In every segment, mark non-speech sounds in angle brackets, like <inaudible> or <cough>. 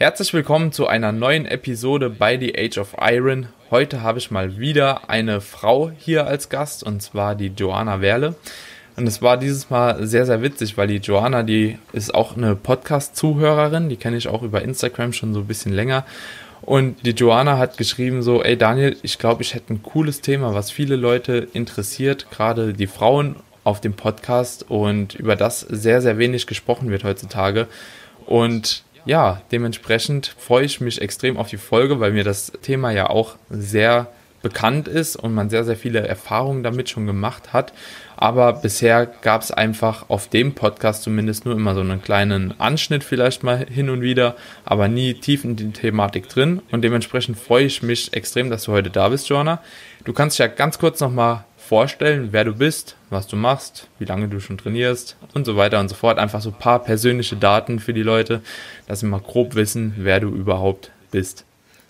Herzlich willkommen zu einer neuen Episode bei The Age of Iron. Heute habe ich mal wieder eine Frau hier als Gast und zwar die Joanna Werle. Und es war dieses Mal sehr, sehr witzig, weil die Joanna, die ist auch eine Podcast-Zuhörerin, die kenne ich auch über Instagram schon so ein bisschen länger. Und die Joanna hat geschrieben so, ey Daniel, ich glaube, ich hätte ein cooles Thema, was viele Leute interessiert, gerade die Frauen auf dem Podcast und über das sehr, sehr wenig gesprochen wird heutzutage. Und ja, dementsprechend freue ich mich extrem auf die Folge, weil mir das Thema ja auch sehr bekannt ist und man sehr, sehr viele Erfahrungen damit schon gemacht hat. Aber bisher gab es einfach auf dem Podcast zumindest nur immer so einen kleinen Anschnitt vielleicht mal hin und wieder, aber nie tief in die Thematik drin. Und dementsprechend freue ich mich extrem, dass du heute da bist, Joanna. Du kannst dich ja ganz kurz nochmal vorstellen, wer du bist, was du machst, wie lange du schon trainierst und so weiter und so fort. Einfach so ein paar persönliche Daten für die Leute, dass sie mal grob wissen, wer du überhaupt bist.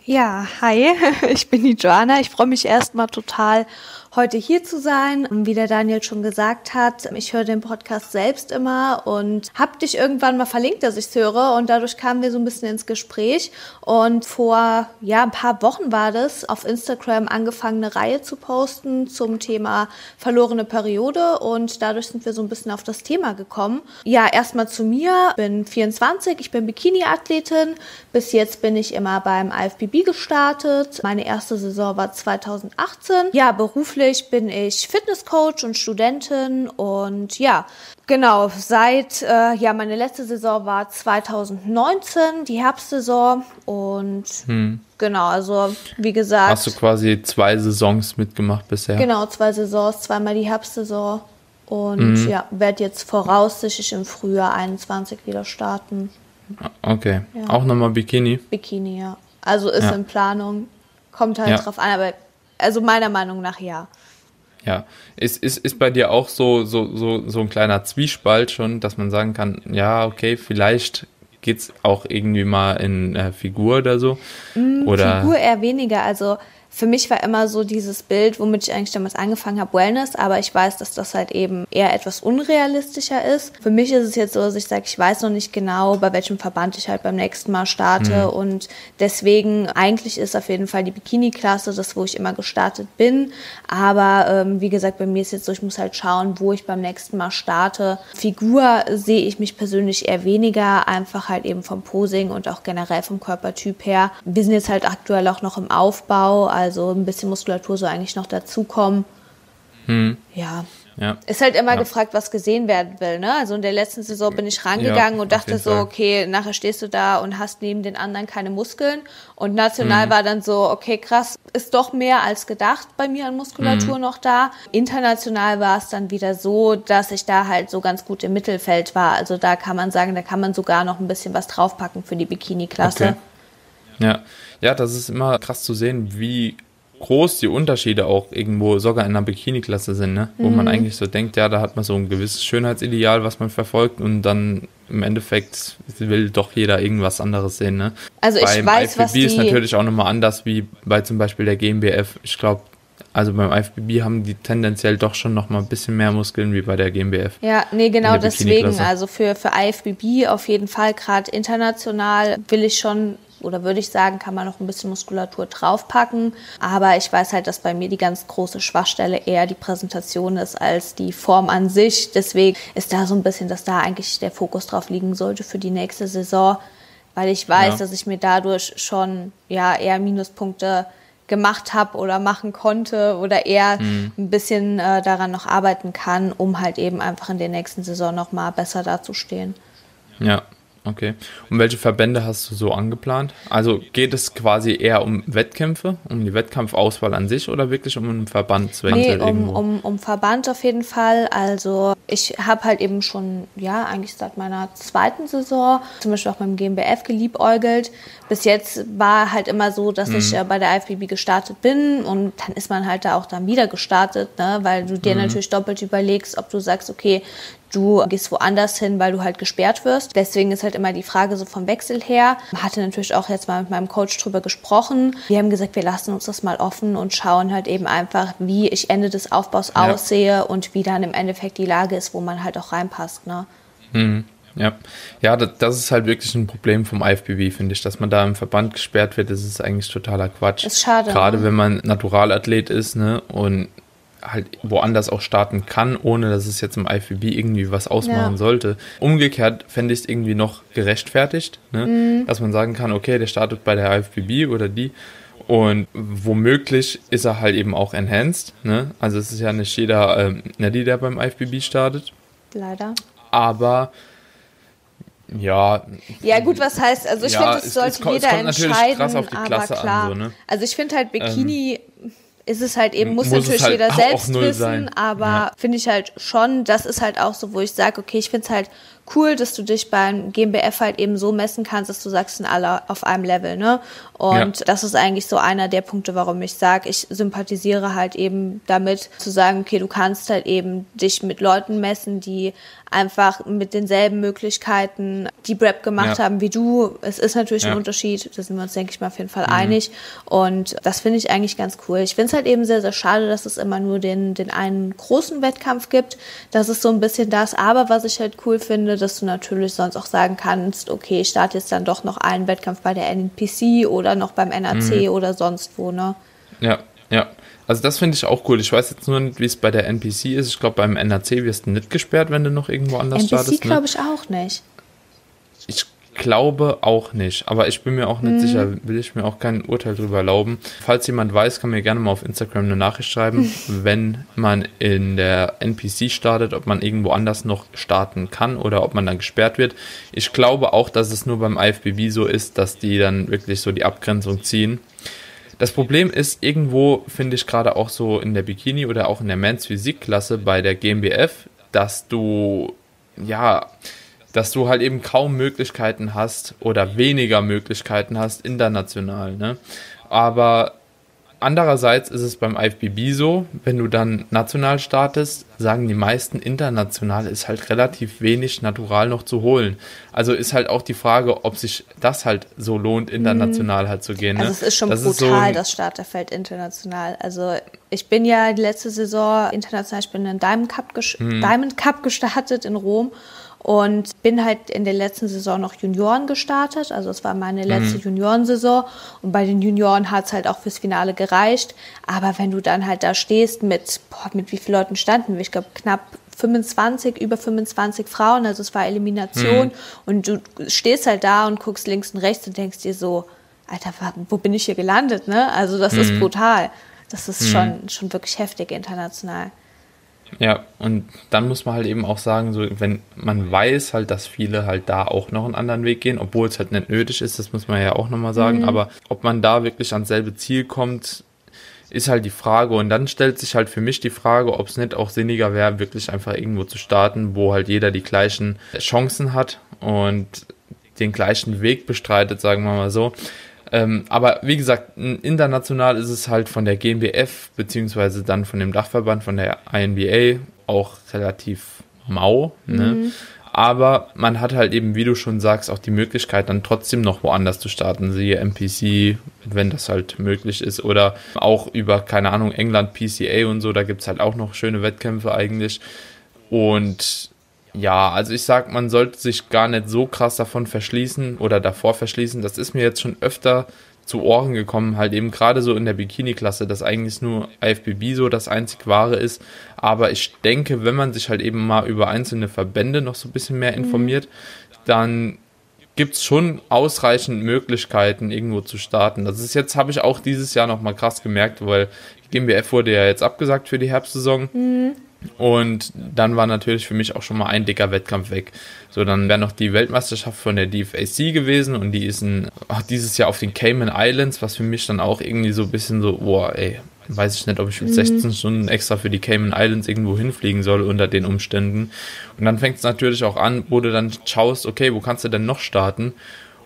Ja, hi, <laughs> ich bin die Joanna. Ich freue mich erstmal total heute hier zu sein. Wie der Daniel schon gesagt hat, ich höre den Podcast selbst immer und habe dich irgendwann mal verlinkt, dass ich es höre und dadurch kamen wir so ein bisschen ins Gespräch und vor ja ein paar Wochen war das auf Instagram angefangen eine Reihe zu posten zum Thema verlorene Periode und dadurch sind wir so ein bisschen auf das Thema gekommen. Ja, erstmal zu mir, bin 24, ich bin Bikini-Athletin. Bis jetzt bin ich immer beim IFBB gestartet. Meine erste Saison war 2018. Ja, beruflich beruflich bin ich Fitnesscoach und Studentin und ja, genau, seit, äh, ja, meine letzte Saison war 2019, die Herbstsaison und hm. genau, also wie gesagt. Hast du quasi zwei Saisons mitgemacht bisher? Genau, zwei Saisons, zweimal die Herbstsaison und mhm. ja, werde jetzt voraussichtlich im Frühjahr 21 wieder starten. Okay, ja. auch nochmal Bikini? Bikini, ja. Also ist ja. in Planung, kommt halt ja. drauf an, aber also meiner Meinung nach ja. Ja, ist, ist, ist bei dir auch so, so, so, so ein kleiner Zwiespalt schon, dass man sagen kann, ja, okay, vielleicht geht es auch irgendwie mal in äh, Figur oder so? Mm, oder? Figur eher weniger, also für mich war immer so dieses Bild, womit ich eigentlich damals angefangen habe, Wellness, aber ich weiß, dass das halt eben eher etwas unrealistischer ist. Für mich ist es jetzt so, dass ich sage, ich weiß noch nicht genau, bei welchem Verband ich halt beim nächsten Mal starte mhm. und deswegen eigentlich ist auf jeden Fall die Bikini-Klasse das, wo ich immer gestartet bin, aber ähm, wie gesagt, bei mir ist jetzt so, ich muss halt schauen, wo ich beim nächsten Mal starte. Figur sehe ich mich persönlich eher weniger, einfach halt eben vom Posing und auch generell vom Körpertyp her. Wir sind jetzt halt aktuell auch noch im Aufbau, also also ein bisschen Muskulatur soll eigentlich noch dazukommen. Hm. Ja. ja. Ist halt immer ja. gefragt, was gesehen werden will. Ne? Also in der letzten Saison bin ich rangegangen ja, und dachte so, okay, nachher stehst du da und hast neben den anderen keine Muskeln. Und national hm. war dann so, okay, krass, ist doch mehr als gedacht bei mir an Muskulatur hm. noch da. International war es dann wieder so, dass ich da halt so ganz gut im Mittelfeld war. Also da kann man sagen, da kann man sogar noch ein bisschen was draufpacken für die Bikini-Klasse. Okay. Ja, ja, das ist immer krass zu sehen, wie groß die Unterschiede auch irgendwo sogar in einer Bikini-Klasse sind, ne? Wo mhm. man eigentlich so denkt, ja, da hat man so ein gewisses Schönheitsideal, was man verfolgt und dann im Endeffekt will doch jeder irgendwas anderes sehen, ne? Also ich weiß, IFBB was die... ist natürlich auch nochmal anders wie bei zum Beispiel der GmbF. Ich glaube, also beim IFBB haben die tendenziell doch schon noch mal ein bisschen mehr Muskeln wie bei der GmbF. Ja, nee, genau deswegen. Also für, für IFBB auf jeden Fall, gerade international, will ich schon oder würde ich sagen, kann man noch ein bisschen Muskulatur draufpacken. Aber ich weiß halt, dass bei mir die ganz große Schwachstelle eher die Präsentation ist als die Form an sich. Deswegen ist da so ein bisschen, dass da eigentlich der Fokus drauf liegen sollte für die nächste Saison, weil ich weiß, ja. dass ich mir dadurch schon ja eher Minuspunkte gemacht habe oder machen konnte oder eher mhm. ein bisschen äh, daran noch arbeiten kann, um halt eben einfach in der nächsten Saison noch mal besser dazustehen. Ja, Okay. Und welche Verbände hast du so angeplant? Also geht es quasi eher um Wettkämpfe, um die Wettkampfauswahl an sich oder wirklich um einen Verbandswechsel? Nee, um, um, um Verband auf jeden Fall. Also ich habe halt eben schon, ja, eigentlich seit meiner zweiten Saison, zum Beispiel auch beim GmbF geliebäugelt. Bis jetzt war halt immer so, dass mhm. ich äh, bei der IFBB gestartet bin und dann ist man halt da auch dann wieder gestartet, ne? weil du dir mhm. natürlich doppelt überlegst, ob du sagst, okay, du gehst woanders hin, weil du halt gesperrt wirst. Deswegen ist halt immer die Frage so vom Wechsel her. Hatte natürlich auch jetzt mal mit meinem Coach drüber gesprochen. Wir haben gesagt, wir lassen uns das mal offen und schauen halt eben einfach, wie ich Ende des Aufbaus ja. aussehe und wie dann im Endeffekt die Lage ist, wo man halt auch reinpasst. Ne? Mhm. Ja, ja, das ist halt wirklich ein Problem vom IFBB, finde ich, dass man da im Verband gesperrt wird. Das ist eigentlich totaler Quatsch. Ist schade. Gerade ne? wenn man Naturalathlet ist, ne, und halt woanders auch starten kann, ohne dass es jetzt im IFBB irgendwie was ausmachen ja. sollte. Umgekehrt fände ich es irgendwie noch gerechtfertigt, ne? Mhm. dass man sagen kann, okay, der startet bei der IFBB oder die und womöglich ist er halt eben auch enhanced. Ne? Also es ist ja nicht jeder ähm, Neddy, der beim IFBB startet. Leider. Aber ja. Ja, gut, was heißt, also ich ja, finde, das sollte es, es jeder entscheiden. Krass auf die Klasse aber klar. An, so, ne? Also ich finde halt Bikini ähm, ist es halt eben, muss, muss natürlich halt jeder selbst wissen, sein. aber ja. finde ich halt schon, das ist halt auch so, wo ich sage, okay, ich finde es halt cool, dass du dich beim GmbF halt eben so messen kannst, dass du sagst, sind alle auf einem Level, ne? Und ja. das ist eigentlich so einer der Punkte, warum ich sage, ich sympathisiere halt eben damit, zu sagen, okay, du kannst halt eben dich mit Leuten messen, die einfach mit denselben Möglichkeiten die Prep gemacht ja. haben wie du. Es ist natürlich ja. ein Unterschied, da sind wir uns, denke ich mal, auf jeden Fall mhm. einig. Und das finde ich eigentlich ganz cool. Ich finde es halt eben sehr, sehr schade, dass es immer nur den, den einen großen Wettkampf gibt. Das ist so ein bisschen das. Aber was ich halt cool finde, dass du natürlich sonst auch sagen kannst, okay, ich starte jetzt dann doch noch einen Wettkampf bei der NPC oder noch beim NRC mhm. oder sonst wo, ne? Ja, ja. Also das finde ich auch cool. Ich weiß jetzt nur nicht, wie es bei der NPC ist. Ich glaube, beim NRC wirst du nicht gesperrt, wenn du noch irgendwo anders NPC startest. NPC ne? glaube ich auch nicht. Ich glaube auch nicht, aber ich bin mir auch nicht mhm. sicher, will ich mir auch kein Urteil darüber erlauben. Falls jemand weiß, kann mir gerne mal auf Instagram eine Nachricht schreiben, <laughs> wenn man in der NPC startet, ob man irgendwo anders noch starten kann oder ob man dann gesperrt wird. Ich glaube auch, dass es nur beim IFBB so ist, dass die dann wirklich so die Abgrenzung ziehen. Das Problem ist, irgendwo finde ich gerade auch so in der Bikini oder auch in der Men's Physikklasse bei der GmbF, dass du, ja, dass du halt eben kaum Möglichkeiten hast oder weniger Möglichkeiten hast international. Ne? Aber Andererseits ist es beim IFBB so, wenn du dann national startest, sagen die meisten international ist halt relativ wenig natural noch zu holen. Also ist halt auch die Frage, ob sich das halt so lohnt, international halt zu gehen. Ne? Also es ist schon das brutal, ist so das Starterfeld international. Also ich bin ja die letzte Saison international, ich bin in Diamond Cup, mhm. Diamond Cup gestartet in Rom und bin halt in der letzten Saison noch Junioren gestartet. Also es war meine letzte mhm. Juniorensaison und bei den Junioren hat es halt auch fürs Finale gereicht. Aber wenn du dann halt da stehst mit, boah, mit wie vielen Leuten standen wir? Ich glaube knapp 25, über 25 Frauen, also es war Elimination mhm. und du stehst halt da und guckst links und rechts und denkst dir so, Alter, wo bin ich hier gelandet, ne? Also das mhm. ist brutal. Das ist mhm. schon, schon wirklich heftig international. Ja, und dann muss man halt eben auch sagen, so, wenn man weiß halt, dass viele halt da auch noch einen anderen Weg gehen, obwohl es halt nicht nötig ist, das muss man ja auch nochmal sagen, mhm. aber ob man da wirklich ans selbe Ziel kommt, ist halt die Frage. Und dann stellt sich halt für mich die Frage, ob es nicht auch sinniger wäre, wirklich einfach irgendwo zu starten, wo halt jeder die gleichen Chancen hat und den gleichen Weg bestreitet, sagen wir mal so. Ähm, aber wie gesagt, international ist es halt von der GmbF beziehungsweise dann von dem Dachverband von der INBA auch relativ mau. Ne? Mhm. Aber man hat halt eben, wie du schon sagst, auch die Möglichkeit, dann trotzdem noch woanders zu starten, siehe MPC, wenn das halt möglich ist. Oder auch über, keine Ahnung, England PCA und so, da gibt es halt auch noch schöne Wettkämpfe eigentlich. Und ja, also ich sag, man sollte sich gar nicht so krass davon verschließen oder davor verschließen. Das ist mir jetzt schon öfter zu Ohren gekommen, halt eben gerade so in der Bikini-Klasse, dass eigentlich nur IFBB so das einzig wahre ist. Aber ich denke, wenn man sich halt eben mal über einzelne Verbände noch so ein bisschen mehr mhm. informiert, mhm. dann gibt es schon ausreichend Möglichkeiten, irgendwo zu starten. Das ist jetzt, habe ich auch dieses Jahr nochmal krass gemerkt, weil die GmbF wurde ja jetzt abgesagt für die Herbstsaison. Mhm. Und dann war natürlich für mich auch schon mal ein dicker Wettkampf weg. So, dann wäre noch die Weltmeisterschaft von der DFAC gewesen und die ist ein, ach, dieses Jahr auf den Cayman Islands, was für mich dann auch irgendwie so ein bisschen so, boah, ey, weiß ich nicht, ob ich mit mhm. 16 Stunden extra für die Cayman Islands irgendwo hinfliegen soll unter den Umständen. Und dann fängt es natürlich auch an, wo du dann schaust, okay, wo kannst du denn noch starten?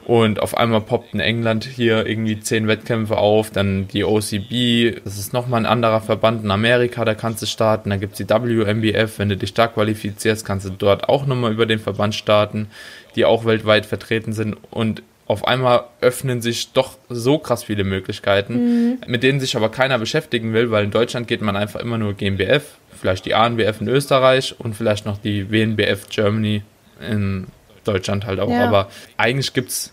Und auf einmal poppt in England hier irgendwie zehn Wettkämpfe auf, dann die OCB, das ist nochmal ein anderer Verband in Amerika, da kannst du starten, dann gibt es die WMBF, wenn du dich da qualifizierst, kannst du dort auch nochmal über den Verband starten, die auch weltweit vertreten sind und auf einmal öffnen sich doch so krass viele Möglichkeiten, mhm. mit denen sich aber keiner beschäftigen will, weil in Deutschland geht man einfach immer nur GmbF, vielleicht die ANBF in Österreich und vielleicht noch die WNBF Germany in Deutschland halt auch. Ja. Aber eigentlich gibt es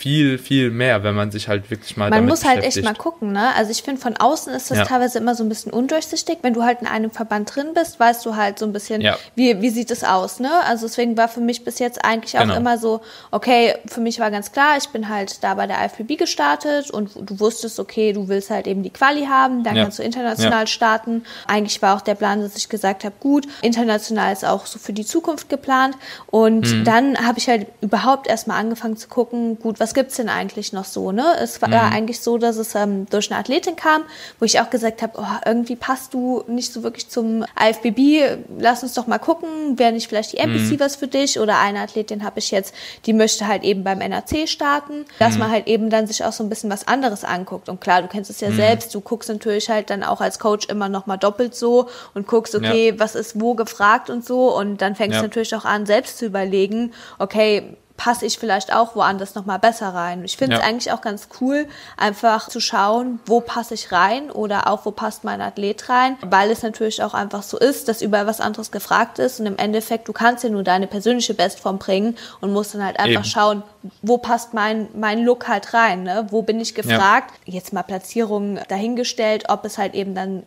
viel, viel mehr, wenn man sich halt wirklich mal Man muss halt echt mal gucken, ne? Also ich finde, von außen ist das ja. teilweise immer so ein bisschen undurchsichtig. Wenn du halt in einem Verband drin bist, weißt du halt so ein bisschen, ja. wie, wie sieht es aus, ne? Also deswegen war für mich bis jetzt eigentlich auch genau. immer so, okay, für mich war ganz klar, ich bin halt da bei der IFBB gestartet und du wusstest, okay, du willst halt eben die Quali haben, dann ja. kannst du international starten. Eigentlich war auch der Plan, dass ich gesagt habe, gut, international ist auch so für die Zukunft geplant. Und mhm. dann habe ich halt überhaupt erstmal angefangen zu gucken, gut, was was gibt's denn eigentlich noch so? Ne? Es war mhm. eigentlich so, dass es ähm, durch eine Athletin kam, wo ich auch gesagt habe, oh, irgendwie passt du nicht so wirklich zum IFBB. Lass uns doch mal gucken, wäre nicht vielleicht die NPC mhm. was für dich? Oder eine Athletin habe ich jetzt, die möchte halt eben beim NAC starten, dass mhm. man halt eben dann sich auch so ein bisschen was anderes anguckt. Und klar, du kennst es ja mhm. selbst, du guckst natürlich halt dann auch als Coach immer noch mal doppelt so und guckst, okay, ja. was ist wo gefragt und so. Und dann fängst du natürlich auch an, selbst zu überlegen, okay, passe ich vielleicht auch woanders nochmal besser rein. Ich finde es ja. eigentlich auch ganz cool, einfach zu schauen, wo passe ich rein oder auch wo passt mein Athlet rein, weil es natürlich auch einfach so ist, dass überall was anderes gefragt ist und im Endeffekt, du kannst ja nur deine persönliche Bestform bringen und musst dann halt einfach Eben. schauen, wo passt mein, mein Look halt rein, ne? wo bin ich gefragt, ja. jetzt mal Platzierungen dahingestellt, ob es halt eben dann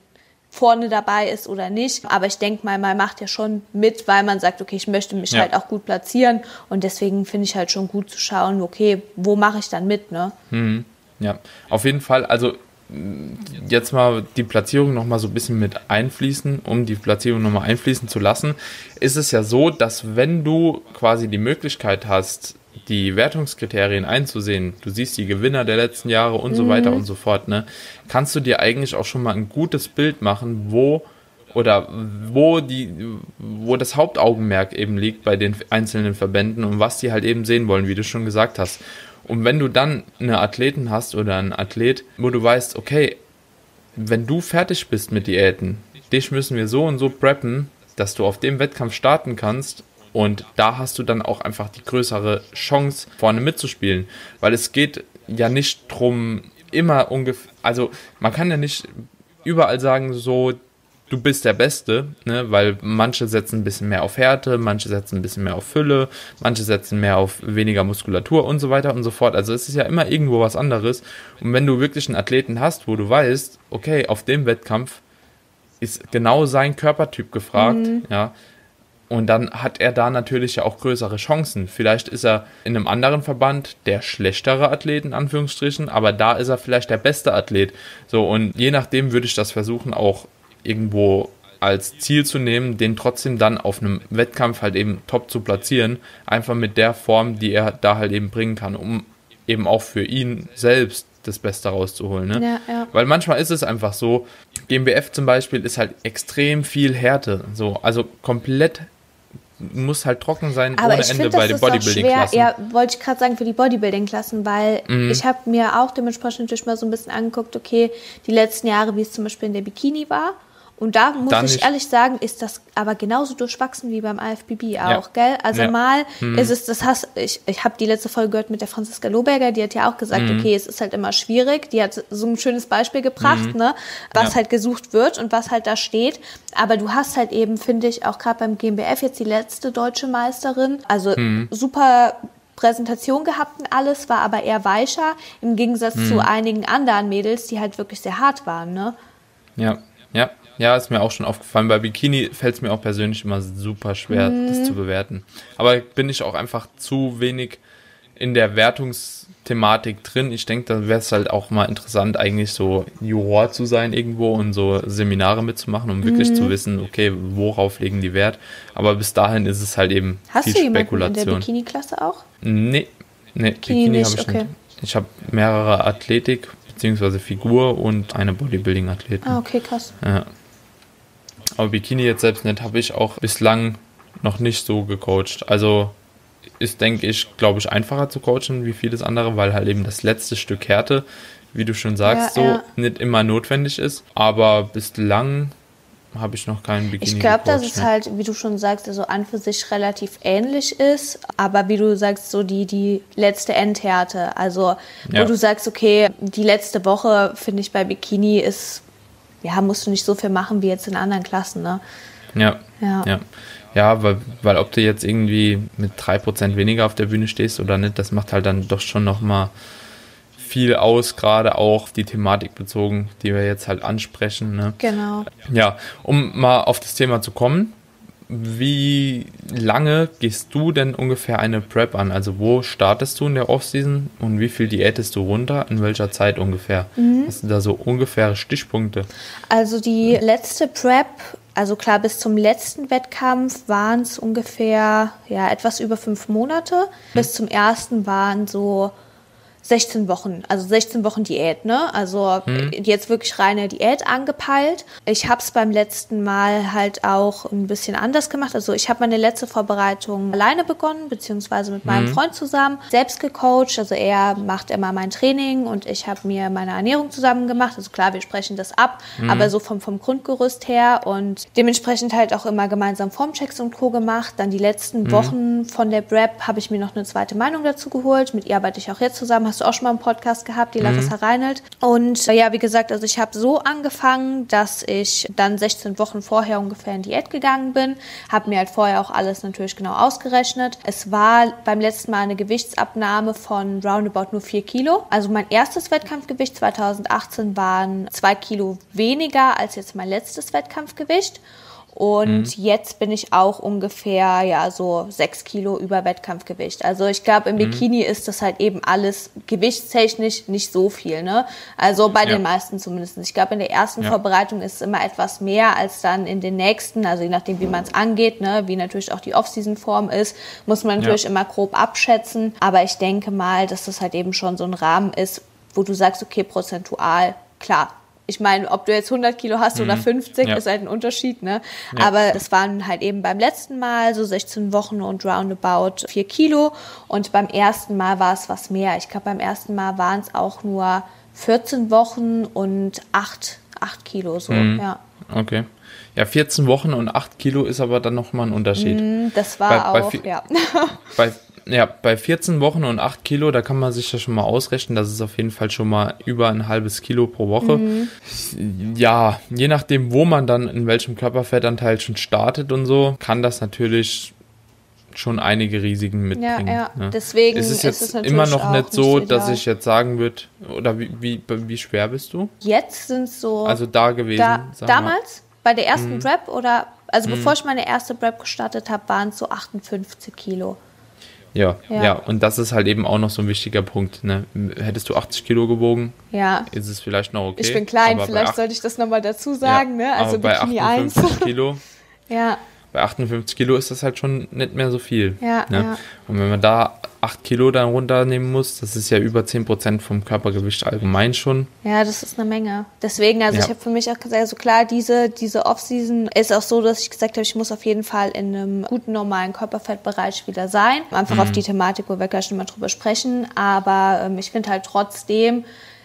vorne dabei ist oder nicht. Aber ich denke mal, man macht ja schon mit, weil man sagt, okay, ich möchte mich ja. halt auch gut platzieren. Und deswegen finde ich halt schon gut zu schauen, okay, wo mache ich dann mit, ne? Mhm. Ja, auf jeden Fall. Also jetzt mal die Platzierung nochmal so ein bisschen mit einfließen, um die Platzierung nochmal einfließen zu lassen, ist es ja so, dass wenn du quasi die Möglichkeit hast, die Wertungskriterien einzusehen, du siehst die Gewinner der letzten Jahre und mhm. so weiter und so fort, ne, kannst du dir eigentlich auch schon mal ein gutes Bild machen, wo oder wo die, wo das Hauptaugenmerk eben liegt bei den einzelnen Verbänden und was die halt eben sehen wollen, wie du schon gesagt hast. Und wenn du dann eine Athleten hast oder einen Athlet, wo du weißt, okay, wenn du fertig bist mit Diäten, dich müssen wir so und so preppen, dass du auf dem Wettkampf starten kannst und da hast du dann auch einfach die größere Chance, vorne mitzuspielen. Weil es geht ja nicht drum, immer ungefähr, also man kann ja nicht überall sagen, so, du bist der Beste, ne? weil manche setzen ein bisschen mehr auf Härte, manche setzen ein bisschen mehr auf Fülle, manche setzen mehr auf weniger Muskulatur und so weiter und so fort. Also es ist ja immer irgendwo was anderes. Und wenn du wirklich einen Athleten hast, wo du weißt, okay, auf dem Wettkampf ist genau sein Körpertyp gefragt, mhm. ja, und dann hat er da natürlich ja auch größere Chancen. Vielleicht ist er in einem anderen Verband der schlechtere Athlet, in Anführungsstrichen, aber da ist er vielleicht der beste Athlet. So, und je nachdem würde ich das versuchen, auch irgendwo als Ziel zu nehmen, den trotzdem dann auf einem Wettkampf halt eben top zu platzieren. Einfach mit der Form, die er da halt eben bringen kann, um eben auch für ihn selbst das Beste rauszuholen. Ne? Ja, ja. Weil manchmal ist es einfach so, GmbF zum Beispiel ist halt extrem viel Härte. So, also komplett muss halt trocken sein Aber ohne Ende bei den Bodybuilding-Klassen. Ja, wollte ich gerade sagen, für die Bodybuilding-Klassen, weil mhm. ich habe mir auch dementsprechend natürlich mal so ein bisschen angeguckt, okay, die letzten Jahre, wie es zum Beispiel in der Bikini war und da muss Dann ich nicht. ehrlich sagen, ist das aber genauso durchwachsen wie beim AFBB auch, ja. gell? Also ja. mal hm. ist es, das hast, ich, ich habe die letzte Folge gehört mit der Franziska Lohberger, die hat ja auch gesagt, hm. okay, es ist halt immer schwierig. Die hat so ein schönes Beispiel gebracht, hm. ne, was ja. halt gesucht wird und was halt da steht. Aber du hast halt eben, finde ich, auch gerade beim GmbF jetzt die letzte deutsche Meisterin, also hm. super Präsentation gehabt und alles, war aber eher weicher, im Gegensatz zu hm. einigen anderen Mädels, die halt wirklich sehr hart waren, ne? Ja, ja, ja, ist mir auch schon aufgefallen. Bei Bikini fällt es mir auch persönlich immer super schwer, mhm. das zu bewerten. Aber bin ich auch einfach zu wenig in der Wertungsthematik drin. Ich denke, da wäre es halt auch mal interessant, eigentlich so Juror zu sein irgendwo und so Seminare mitzumachen, um wirklich mhm. zu wissen, okay, worauf legen die Wert. Aber bis dahin ist es halt eben Hast viel du Spekulation. in der Bikini-Klasse auch? Nee, nee Bikini, Bikini habe ich okay. nicht. Ich habe mehrere Athletik, beziehungsweise Figur und eine Bodybuilding-Athletin. Ah, okay, krass. Ja. Aber Bikini jetzt selbst nicht, habe ich auch bislang noch nicht so gecoacht. Also ist, denke ich, glaube ich, einfacher zu coachen wie vieles andere, weil halt eben das letzte Stück Härte, wie du schon sagst, ja, so ja. nicht immer notwendig ist. Aber bislang habe ich noch keinen Bikini. Ich glaube, dass es ne? halt, wie du schon sagst, also an für sich relativ ähnlich ist, aber wie du sagst, so die, die letzte Endhärte. Also, wo ja. du sagst, okay, die letzte Woche, finde ich, bei Bikini ist, ja, musst du nicht so viel machen wie jetzt in anderen Klassen, ne? Ja. Ja. ja. Ja, weil, weil ob du jetzt irgendwie mit 3% weniger auf der Bühne stehst oder nicht, das macht halt dann doch schon nochmal viel aus, gerade auch die Thematik bezogen, die wir jetzt halt ansprechen. Ne? Genau. Ja, um mal auf das Thema zu kommen, wie lange gehst du denn ungefähr eine Prep an? Also wo startest du in der Offseason und wie viel diätest du runter? In welcher Zeit ungefähr? Mhm. Hast du da so ungefähre Stichpunkte? Also die letzte Prep also klar, bis zum letzten Wettkampf waren es ungefähr ja, etwas über fünf Monate. Hm. Bis zum ersten waren so 16 Wochen, also 16 Wochen Diät, ne? Also mhm. jetzt wirklich reine Diät angepeilt. Ich habe es beim letzten Mal halt auch ein bisschen anders gemacht. Also ich habe meine letzte Vorbereitung alleine begonnen, beziehungsweise mit meinem mhm. Freund zusammen, selbst gecoacht. Also er macht immer mein Training und ich habe mir meine Ernährung zusammen gemacht. Also klar, wir sprechen das ab, mhm. aber so vom, vom Grundgerüst her und dementsprechend halt auch immer gemeinsam Formchecks und Co. gemacht. Dann die letzten mhm. Wochen von der Prep habe ich mir noch eine zweite Meinung dazu geholt. Mit ihr arbeite ich auch jetzt zusammen hast du auch schon mal einen Podcast gehabt, die mhm. Larissa Reinelt. Und ja, wie gesagt, also ich habe so angefangen, dass ich dann 16 Wochen vorher ungefähr in Diät gegangen bin, habe mir halt vorher auch alles natürlich genau ausgerechnet. Es war beim letzten Mal eine Gewichtsabnahme von roundabout nur 4 Kilo. Also mein erstes Wettkampfgewicht 2018 waren 2 Kilo weniger als jetzt mein letztes Wettkampfgewicht. Und mhm. jetzt bin ich auch ungefähr, ja, so sechs Kilo über Wettkampfgewicht. Also ich glaube, im mhm. Bikini ist das halt eben alles gewichtstechnisch nicht so viel, ne? Also bei ja. den meisten zumindest. Ich glaube, in der ersten ja. Vorbereitung ist es immer etwas mehr als dann in den nächsten, also je nachdem, wie man es angeht, ne? Wie natürlich auch die Off-Season-Form ist, muss man natürlich ja. immer grob abschätzen. Aber ich denke mal, dass das halt eben schon so ein Rahmen ist, wo du sagst, okay, prozentual, klar, ich meine, ob du jetzt 100 Kilo hast mhm. oder 50, ja. ist halt ein Unterschied, ne? Ja. Aber das waren halt eben beim letzten Mal so 16 Wochen und roundabout 4 Kilo. Und beim ersten Mal war es was mehr. Ich glaube, beim ersten Mal waren es auch nur 14 Wochen und 8, 8 Kilo so, mhm. ja. Okay. Ja, 14 Wochen und 8 Kilo ist aber dann nochmal ein Unterschied. Mhm, das war bei, auch, bei, ja. bei ja, bei 14 Wochen und 8 Kilo, da kann man sich ja schon mal ausrechnen, das ist auf jeden Fall schon mal über ein halbes Kilo pro Woche. Mhm. Ja, je nachdem, wo man dann in welchem Körperfettanteil schon startet und so, kann das natürlich schon einige Risiken mitbringen. Ja, ja. Ne? deswegen ist es jetzt ist es immer noch nicht so, nicht dass ich jetzt sagen würde, oder wie, wie, wie schwer bist du? Jetzt sind es so. Also da gewesen. Da, damals? Bei der ersten mhm. Prep oder, also mhm. bevor ich meine erste Prep gestartet habe, waren es so 58 Kilo. Ja, ja, ja, und das ist halt eben auch noch so ein wichtiger Punkt. Ne? Hättest du 80 Kilo gewogen, ja. ist es vielleicht noch okay. Ich bin klein, vielleicht sollte ich das nochmal dazu sagen. Ja, ne? Also bei Bikini 58 Kilo. <laughs> ja bei 58 Kilo ist das halt schon nicht mehr so viel. Ja, ne? ja. Und wenn man da 8 Kilo dann runternehmen muss, das ist ja über 10 Prozent vom Körpergewicht allgemein schon. Ja, das ist eine Menge. Deswegen, also ja. ich habe für mich auch gesagt, also klar, diese, diese Off-Season ist auch so, dass ich gesagt habe, ich muss auf jeden Fall in einem guten, normalen Körperfettbereich wieder sein. Einfach mhm. auf die Thematik, wo wir gleich nochmal drüber sprechen. Aber ähm, ich finde halt trotzdem,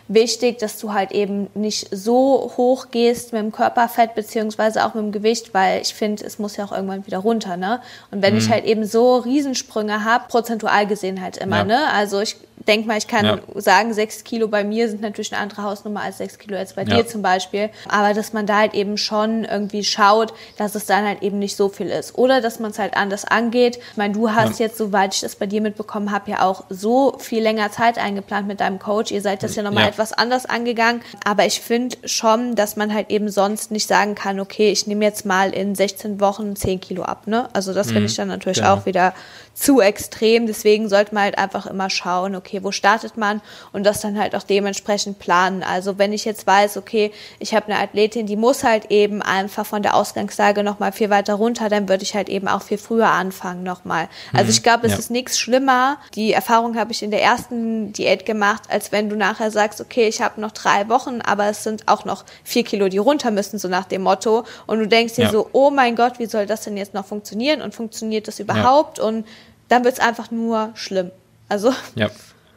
wichtig, dass du halt eben nicht so hoch gehst mit dem Körperfett beziehungsweise auch mit dem Gewicht, weil ich finde, es muss ja auch irgendwann wieder runter, ne? Und wenn mhm. ich halt eben so Riesensprünge habe, prozentual gesehen halt immer, ja. ne? Also ich denke mal, ich kann ja. sagen, sechs Kilo bei mir sind natürlich eine andere Hausnummer als sechs Kilo jetzt bei ja. dir zum Beispiel. Aber dass man da halt eben schon irgendwie schaut, dass es dann halt eben nicht so viel ist. Oder dass man es halt anders angeht. Ich meine, du hast ja. jetzt, soweit ich das bei dir mitbekommen habe, ja auch so viel länger Zeit eingeplant mit deinem Coach. Ihr seid das ja nochmal etwas anders angegangen. Aber ich finde schon, dass man halt eben sonst nicht sagen kann, okay, ich nehme jetzt mal in 16 Wochen 10 Kilo ab. Ne? Also das mhm. finde ich dann natürlich genau. auch wieder zu extrem. Deswegen sollte man halt einfach immer schauen, okay, wo startet man und das dann halt auch dementsprechend planen. Also wenn ich jetzt weiß, okay, ich habe eine Athletin, die muss halt eben einfach von der Ausgangslage nochmal viel weiter runter, dann würde ich halt eben auch viel früher anfangen nochmal. Also mhm, ich glaube, es ja. ist nichts schlimmer. Die Erfahrung habe ich in der ersten Diät gemacht, als wenn du nachher sagst, okay, ich habe noch drei Wochen, aber es sind auch noch vier Kilo, die runter müssen, so nach dem Motto. Und du denkst dir ja. so, oh mein Gott, wie soll das denn jetzt noch funktionieren und funktioniert das überhaupt? Ja. Und dann wird es einfach nur schlimm. Also. Ja.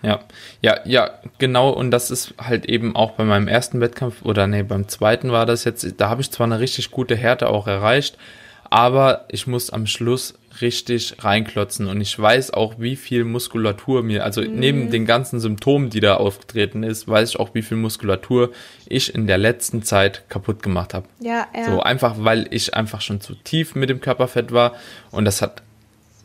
Ja, ja, ja, genau. Und das ist halt eben auch bei meinem ersten Wettkampf oder nee, beim zweiten war das jetzt. Da habe ich zwar eine richtig gute Härte auch erreicht, aber ich muss am Schluss richtig reinklotzen und ich weiß auch, wie viel Muskulatur mir, also mhm. neben den ganzen Symptomen, die da aufgetreten ist, weiß ich auch, wie viel Muskulatur ich in der letzten Zeit kaputt gemacht habe. Ja, ja. So einfach, weil ich einfach schon zu tief mit dem Körperfett war und das hat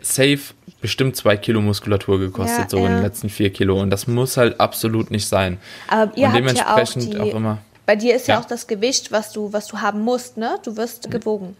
safe bestimmt zwei Kilo Muskulatur gekostet, ja, so ja. in den letzten vier Kilo und das muss halt absolut nicht sein. Aber ihr und habt dementsprechend ja auch, die, auch immer. Bei dir ist ja. ja auch das Gewicht, was du, was du haben musst, ne? Du wirst gewogen.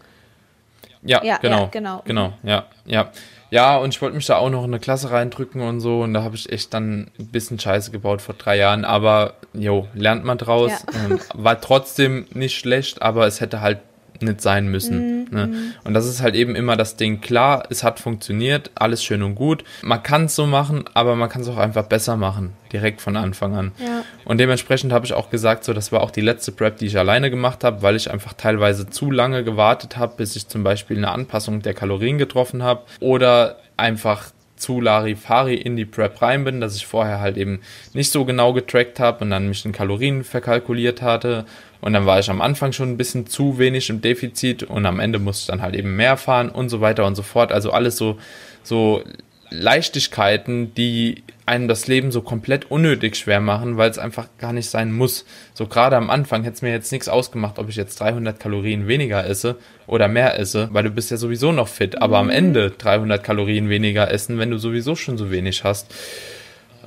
Ja, ja genau, ja, genau. Genau, ja, ja. Ja, und ich wollte mich da auch noch in eine Klasse reindrücken und so. Und da habe ich echt dann ein bisschen Scheiße gebaut vor drei Jahren. Aber, jo, lernt man draus. Ja. Ähm, war trotzdem nicht schlecht, aber es hätte halt nicht sein müssen. Mhm. Ne? Und das ist halt eben immer das Ding. Klar, es hat funktioniert, alles schön und gut. Man kann es so machen, aber man kann es auch einfach besser machen, direkt von Anfang an. Ja. Und dementsprechend habe ich auch gesagt, so das war auch die letzte Prep, die ich alleine gemacht habe, weil ich einfach teilweise zu lange gewartet habe, bis ich zum Beispiel eine Anpassung der Kalorien getroffen habe oder einfach zu Larifari in die Prep rein bin, dass ich vorher halt eben nicht so genau getrackt habe und dann mich in Kalorien verkalkuliert hatte und dann war ich am Anfang schon ein bisschen zu wenig im Defizit und am Ende musste ich dann halt eben mehr fahren und so weiter und so fort. Also alles so, so Leichtigkeiten, die einem das Leben so komplett unnötig schwer machen, weil es einfach gar nicht sein muss. So gerade am Anfang hätte es mir jetzt nichts ausgemacht, ob ich jetzt 300 Kalorien weniger esse oder mehr esse, weil du bist ja sowieso noch fit. Aber am mhm. Ende 300 Kalorien weniger essen, wenn du sowieso schon so wenig hast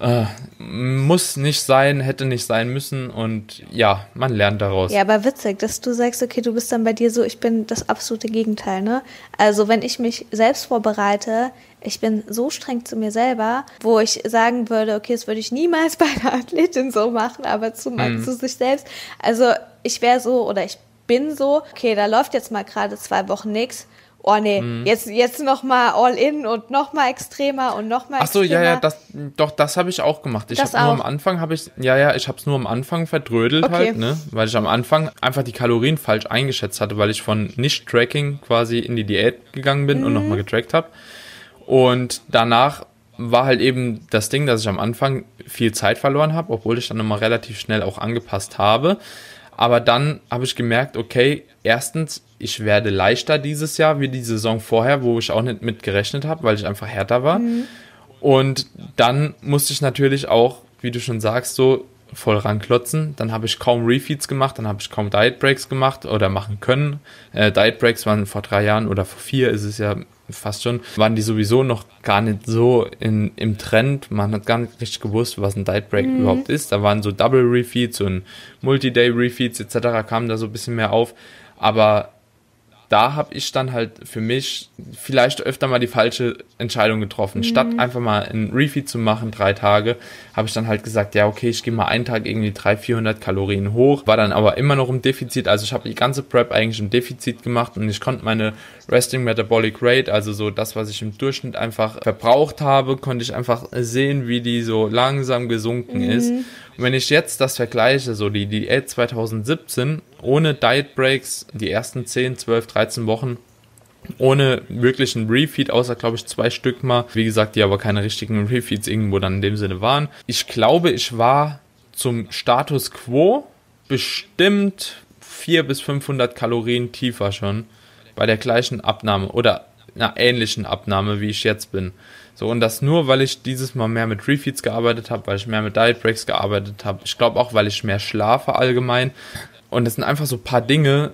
äh, muss nicht sein, hätte nicht sein müssen und ja, man lernt daraus. Ja, aber witzig, dass du sagst, okay, du bist dann bei dir so, ich bin das absolute Gegenteil, ne? Also wenn ich mich selbst vorbereite, ich bin so streng zu mir selber, wo ich sagen würde, okay, das würde ich niemals <laughs> bei einer Athletin so machen, aber zu, mhm. zu sich selbst. Also ich wäre so oder ich bin so, okay, da läuft jetzt mal gerade zwei Wochen nichts oh nee, mhm. jetzt, jetzt noch mal all in und noch mal extremer und noch mal Ach so, ja, ja, das, doch, das habe ich auch gemacht. Ich habe nur am Anfang, habe ich, ja, ja, ich habe es nur am Anfang verdrödelt okay. halt, ne, weil ich am Anfang einfach die Kalorien falsch eingeschätzt hatte, weil ich von Nicht-Tracking quasi in die Diät gegangen bin mhm. und nochmal getrackt habe. Und danach war halt eben das Ding, dass ich am Anfang viel Zeit verloren habe, obwohl ich dann nochmal relativ schnell auch angepasst habe. Aber dann habe ich gemerkt, okay, erstens, ich werde leichter dieses Jahr wie die Saison vorher, wo ich auch nicht mit gerechnet habe, weil ich einfach härter war. Mhm. Und dann musste ich natürlich auch, wie du schon sagst, so voll ranklotzen. Dann habe ich kaum Refeeds gemacht, dann habe ich kaum Diet Breaks gemacht oder machen können. Äh, Diet Breaks waren vor drei Jahren oder vor vier ist es ja fast schon, waren die sowieso noch gar nicht so in, im Trend. Man hat gar nicht richtig gewusst, was ein Diet Break mhm. überhaupt ist. Da waren so Double Refeeds und Multi-Day Refeeds etc. kamen da so ein bisschen mehr auf. Aber da habe ich dann halt für mich vielleicht öfter mal die falsche Entscheidung getroffen. Mhm. Statt einfach mal ein Refeed zu machen, drei Tage, habe ich dann halt gesagt, ja, okay, ich gehe mal einen Tag irgendwie 300, 400 Kalorien hoch, war dann aber immer noch im Defizit. Also ich habe die ganze Prep eigentlich im Defizit gemacht und ich konnte meine Resting Metabolic Rate, also so das, was ich im Durchschnitt einfach verbraucht habe, konnte ich einfach sehen, wie die so langsam gesunken mhm. ist. Und wenn ich jetzt das vergleiche, so die Diät 2017 ohne Diet Breaks, die ersten 10, 12, 13 Wochen, ohne wirklichen Refeed, außer glaube ich zwei Stück mal, wie gesagt, die aber keine richtigen Refeeds irgendwo dann in dem Sinne waren. Ich glaube, ich war zum Status Quo bestimmt 400 bis 500 Kalorien tiefer schon bei der gleichen Abnahme oder einer ähnlichen Abnahme, wie ich jetzt bin. So, und das nur, weil ich dieses Mal mehr mit Refeeds gearbeitet habe, weil ich mehr mit Diet Breaks gearbeitet habe. Ich glaube auch, weil ich mehr schlafe allgemein. Und das sind einfach so ein paar Dinge,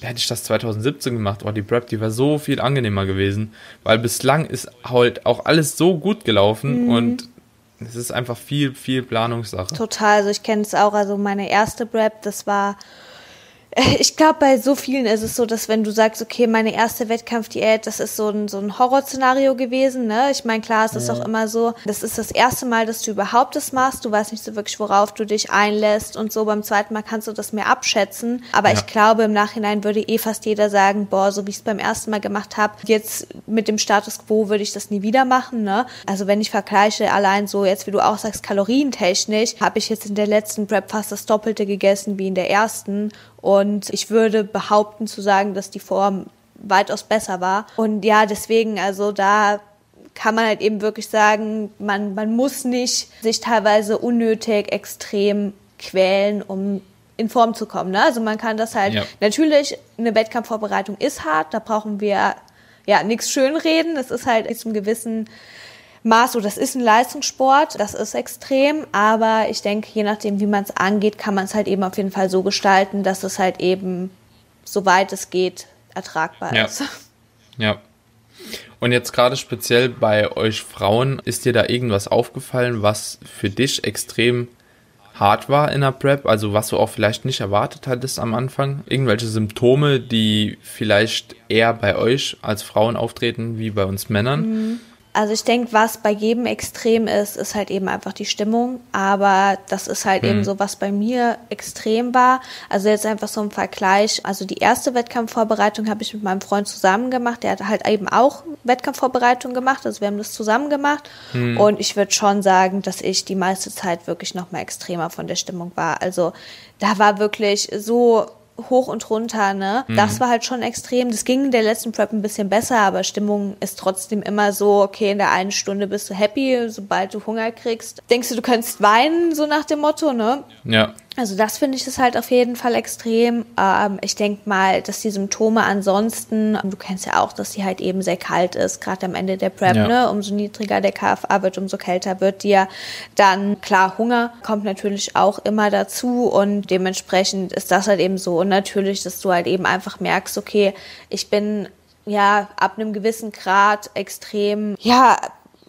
hätte ich das 2017 gemacht, oh, die Prep, die wäre so viel angenehmer gewesen, weil bislang ist halt auch alles so gut gelaufen mhm. und es ist einfach viel, viel Planungssache. Total, also ich kenne es auch, also meine erste Prep, das war <laughs> ich glaube, bei so vielen ist es so, dass wenn du sagst, okay, meine erste Wettkampfdiät, das ist so ein, so ein Horrorszenario gewesen, ne? Ich meine, klar, es ist ja. auch immer so, das ist das erste Mal, dass du überhaupt das machst. Du weißt nicht so wirklich, worauf du dich einlässt und so. Beim zweiten Mal kannst du das mehr abschätzen. Aber ja. ich glaube, im Nachhinein würde eh fast jeder sagen, boah, so wie ich es beim ersten Mal gemacht habe, jetzt mit dem Status quo würde ich das nie wieder machen, ne? Also wenn ich vergleiche, allein so jetzt, wie du auch sagst, kalorientechnisch, habe ich jetzt in der letzten Prep fast das Doppelte gegessen wie in der ersten und ich würde behaupten zu sagen, dass die Form weitaus besser war. Und ja, deswegen, also da kann man halt eben wirklich sagen, man, man muss nicht sich teilweise unnötig extrem quälen, um in Form zu kommen. Ne? Also man kann das halt, ja. natürlich, eine Wettkampfvorbereitung ist hart, da brauchen wir ja nichts schönreden. Das ist halt zum gewissen Maß, so das ist ein Leistungssport, das ist extrem, aber ich denke, je nachdem, wie man es angeht, kann man es halt eben auf jeden Fall so gestalten, dass es halt eben, soweit es geht, ertragbar ja. ist. <laughs> Ja. Und jetzt gerade speziell bei euch Frauen, ist dir da irgendwas aufgefallen, was für dich extrem hart war in der Prep, also was du auch vielleicht nicht erwartet hattest am Anfang? Irgendwelche Symptome, die vielleicht eher bei euch als Frauen auftreten wie bei uns Männern? Mhm. Also ich denke, was bei jedem extrem ist, ist halt eben einfach die Stimmung. Aber das ist halt mhm. eben so, was bei mir extrem war. Also jetzt einfach so ein Vergleich. Also die erste Wettkampfvorbereitung habe ich mit meinem Freund zusammen gemacht. Der hat halt eben auch Wettkampfvorbereitung gemacht. Also wir haben das zusammen gemacht. Mhm. Und ich würde schon sagen, dass ich die meiste Zeit wirklich noch mal extremer von der Stimmung war. Also da war wirklich so hoch und runter, ne? Mhm. Das war halt schon extrem. Das ging in der letzten Prep ein bisschen besser, aber Stimmung ist trotzdem immer so, okay, in der einen Stunde bist du happy, sobald du Hunger kriegst, denkst du, du könntest weinen, so nach dem Motto, ne? Ja. Also das finde ich ist halt auf jeden Fall extrem. Ähm, ich denke mal, dass die Symptome ansonsten, du kennst ja auch, dass die halt eben sehr kalt ist, gerade am Ende der Prep, ja. ne? Umso niedriger der KFA wird, umso kälter wird dir. Dann, klar, Hunger kommt natürlich auch immer dazu und dementsprechend ist das halt eben so. Und natürlich, dass du halt eben einfach merkst, okay, ich bin ja ab einem gewissen Grad extrem, ja,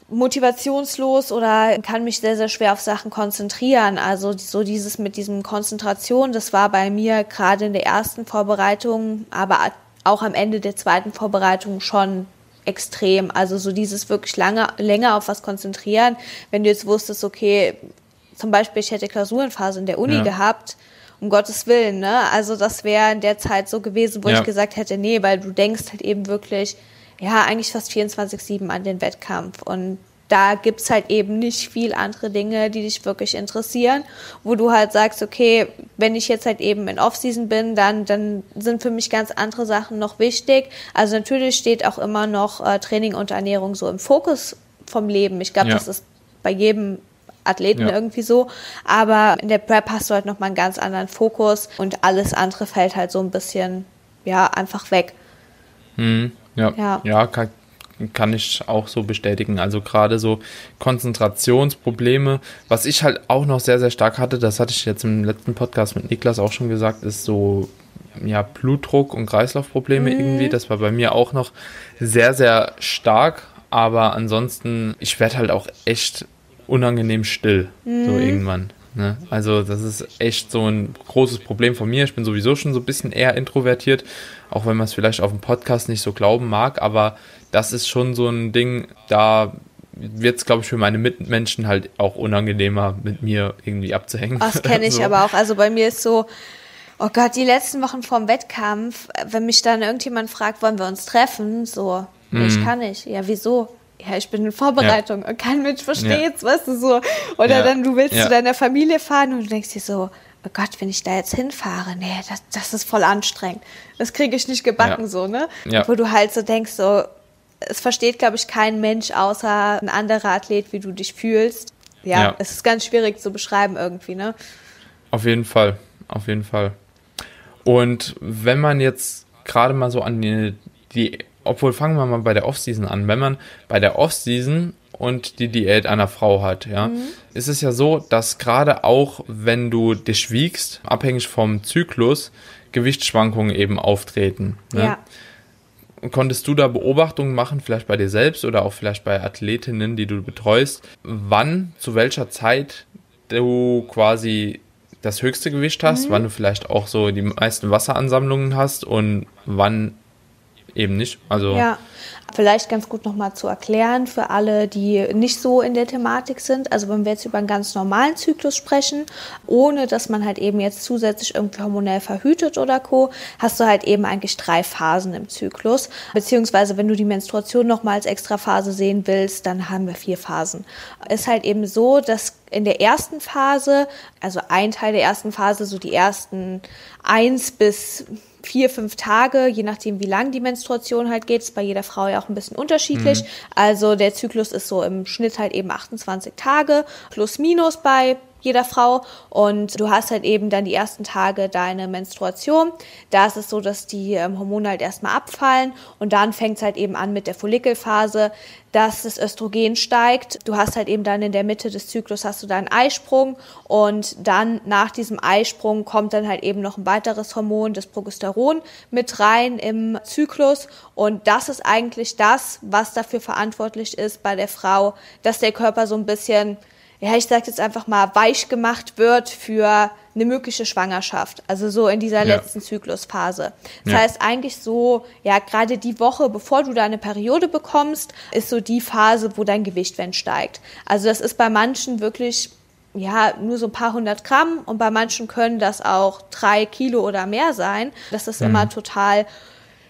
motivationslos oder kann mich sehr, sehr schwer auf Sachen konzentrieren. Also so dieses mit diesem Konzentration, das war bei mir gerade in der ersten Vorbereitung, aber auch am Ende der zweiten Vorbereitung schon extrem. Also so dieses wirklich lange, länger auf was konzentrieren. Wenn du jetzt wusstest, okay, zum Beispiel ich hätte Klausurenphase in der Uni ja. gehabt, um Gottes Willen, ne? Also das wäre in der Zeit so gewesen, wo ja. ich gesagt hätte, nee, weil du denkst halt eben wirklich, ja, eigentlich fast 24-7 an den Wettkampf. Und da gibt's halt eben nicht viel andere Dinge, die dich wirklich interessieren, wo du halt sagst, okay, wenn ich jetzt halt eben in Offseason bin, dann, dann sind für mich ganz andere Sachen noch wichtig. Also natürlich steht auch immer noch äh, Training und Ernährung so im Fokus vom Leben. Ich glaube, ja. das ist bei jedem Athleten ja. irgendwie so. Aber in der Prep hast du halt nochmal einen ganz anderen Fokus und alles andere fällt halt so ein bisschen, ja, einfach weg. Mhm. Ja, ja. ja kann, kann ich auch so bestätigen. Also gerade so Konzentrationsprobleme, was ich halt auch noch sehr, sehr stark hatte, das hatte ich jetzt im letzten Podcast mit Niklas auch schon gesagt, ist so ja, Blutdruck und Kreislaufprobleme mhm. irgendwie. Das war bei mir auch noch sehr, sehr stark. Aber ansonsten, ich werde halt auch echt unangenehm still, mhm. so irgendwann. Ne? Also das ist echt so ein großes Problem von mir. Ich bin sowieso schon so ein bisschen eher introvertiert, auch wenn man es vielleicht auf dem Podcast nicht so glauben mag, aber das ist schon so ein Ding, da wird es, glaube ich, für meine Mitmenschen halt auch unangenehmer, mit mir irgendwie abzuhängen. Das kenne ich <laughs> so. aber auch. Also bei mir ist so, oh Gott, die letzten Wochen vorm Wettkampf, wenn mich dann irgendjemand fragt, wollen wir uns treffen, so, mm. ich kann nicht. Ja, wieso? ja, ich bin in Vorbereitung ja. und kein Mensch versteht's, ja. weißt du so. Oder ja. dann du willst zu deiner Familie fahren und du denkst dir so, oh Gott, wenn ich da jetzt hinfahre, nee, das, das ist voll anstrengend. Das kriege ich nicht gebacken, so, ne? Wo du halt so denkst, so, es versteht, glaube ich, kein Mensch außer ein anderer Athlet, wie du dich fühlst. Ja, es ist ganz schwierig zu beschreiben irgendwie, ne? Auf jeden Fall, auf jeden Fall. Und wenn man jetzt gerade mal so an die, die obwohl fangen wir mal bei der Offseason an. Wenn man bei der Offseason und die Diät einer Frau hat, ja, mhm. ist es ja so, dass gerade auch, wenn du dich wiegst, abhängig vom Zyklus, Gewichtsschwankungen eben auftreten. Ne? Ja. Konntest du da Beobachtungen machen, vielleicht bei dir selbst oder auch vielleicht bei Athletinnen, die du betreust, wann, zu welcher Zeit du quasi das höchste Gewicht hast, mhm. wann du vielleicht auch so die meisten Wasseransammlungen hast und wann eben nicht. Also ja, vielleicht ganz gut nochmal zu erklären für alle, die nicht so in der Thematik sind. Also wenn wir jetzt über einen ganz normalen Zyklus sprechen, ohne dass man halt eben jetzt zusätzlich irgendwie hormonell verhütet oder co, hast du halt eben eigentlich drei Phasen im Zyklus. Beziehungsweise wenn du die Menstruation nochmal als extra Phase sehen willst, dann haben wir vier Phasen. Ist halt eben so, dass in der ersten Phase, also ein Teil der ersten Phase, so die ersten eins bis vier, fünf Tage, je nachdem, wie lang die Menstruation halt geht. Ist bei jeder Frau ja auch ein bisschen unterschiedlich. Mhm. Also der Zyklus ist so im Schnitt halt eben 28 Tage, plus minus bei jeder Frau. Und du hast halt eben dann die ersten Tage deine Menstruation. Da ist es so, dass die ähm, Hormone halt erstmal abfallen und dann fängt es halt eben an mit der Follikelphase, dass das Östrogen steigt. Du hast halt eben dann in der Mitte des Zyklus hast du deinen Eisprung und dann nach diesem Eisprung kommt dann halt eben noch ein weiteres Hormon, das Progesteron, mit rein im Zyklus und das ist eigentlich das, was dafür verantwortlich ist bei der Frau, dass der Körper so ein bisschen ja, ich sage jetzt einfach mal, weich gemacht wird für eine mögliche Schwangerschaft. Also so in dieser ja. letzten Zyklusphase. Das ja. heißt eigentlich so, ja, gerade die Woche, bevor du deine Periode bekommst, ist so die Phase, wo dein Gewicht wenn steigt. Also das ist bei manchen wirklich ja, nur so ein paar hundert Gramm und bei manchen können das auch drei Kilo oder mehr sein. Das ist mhm. immer total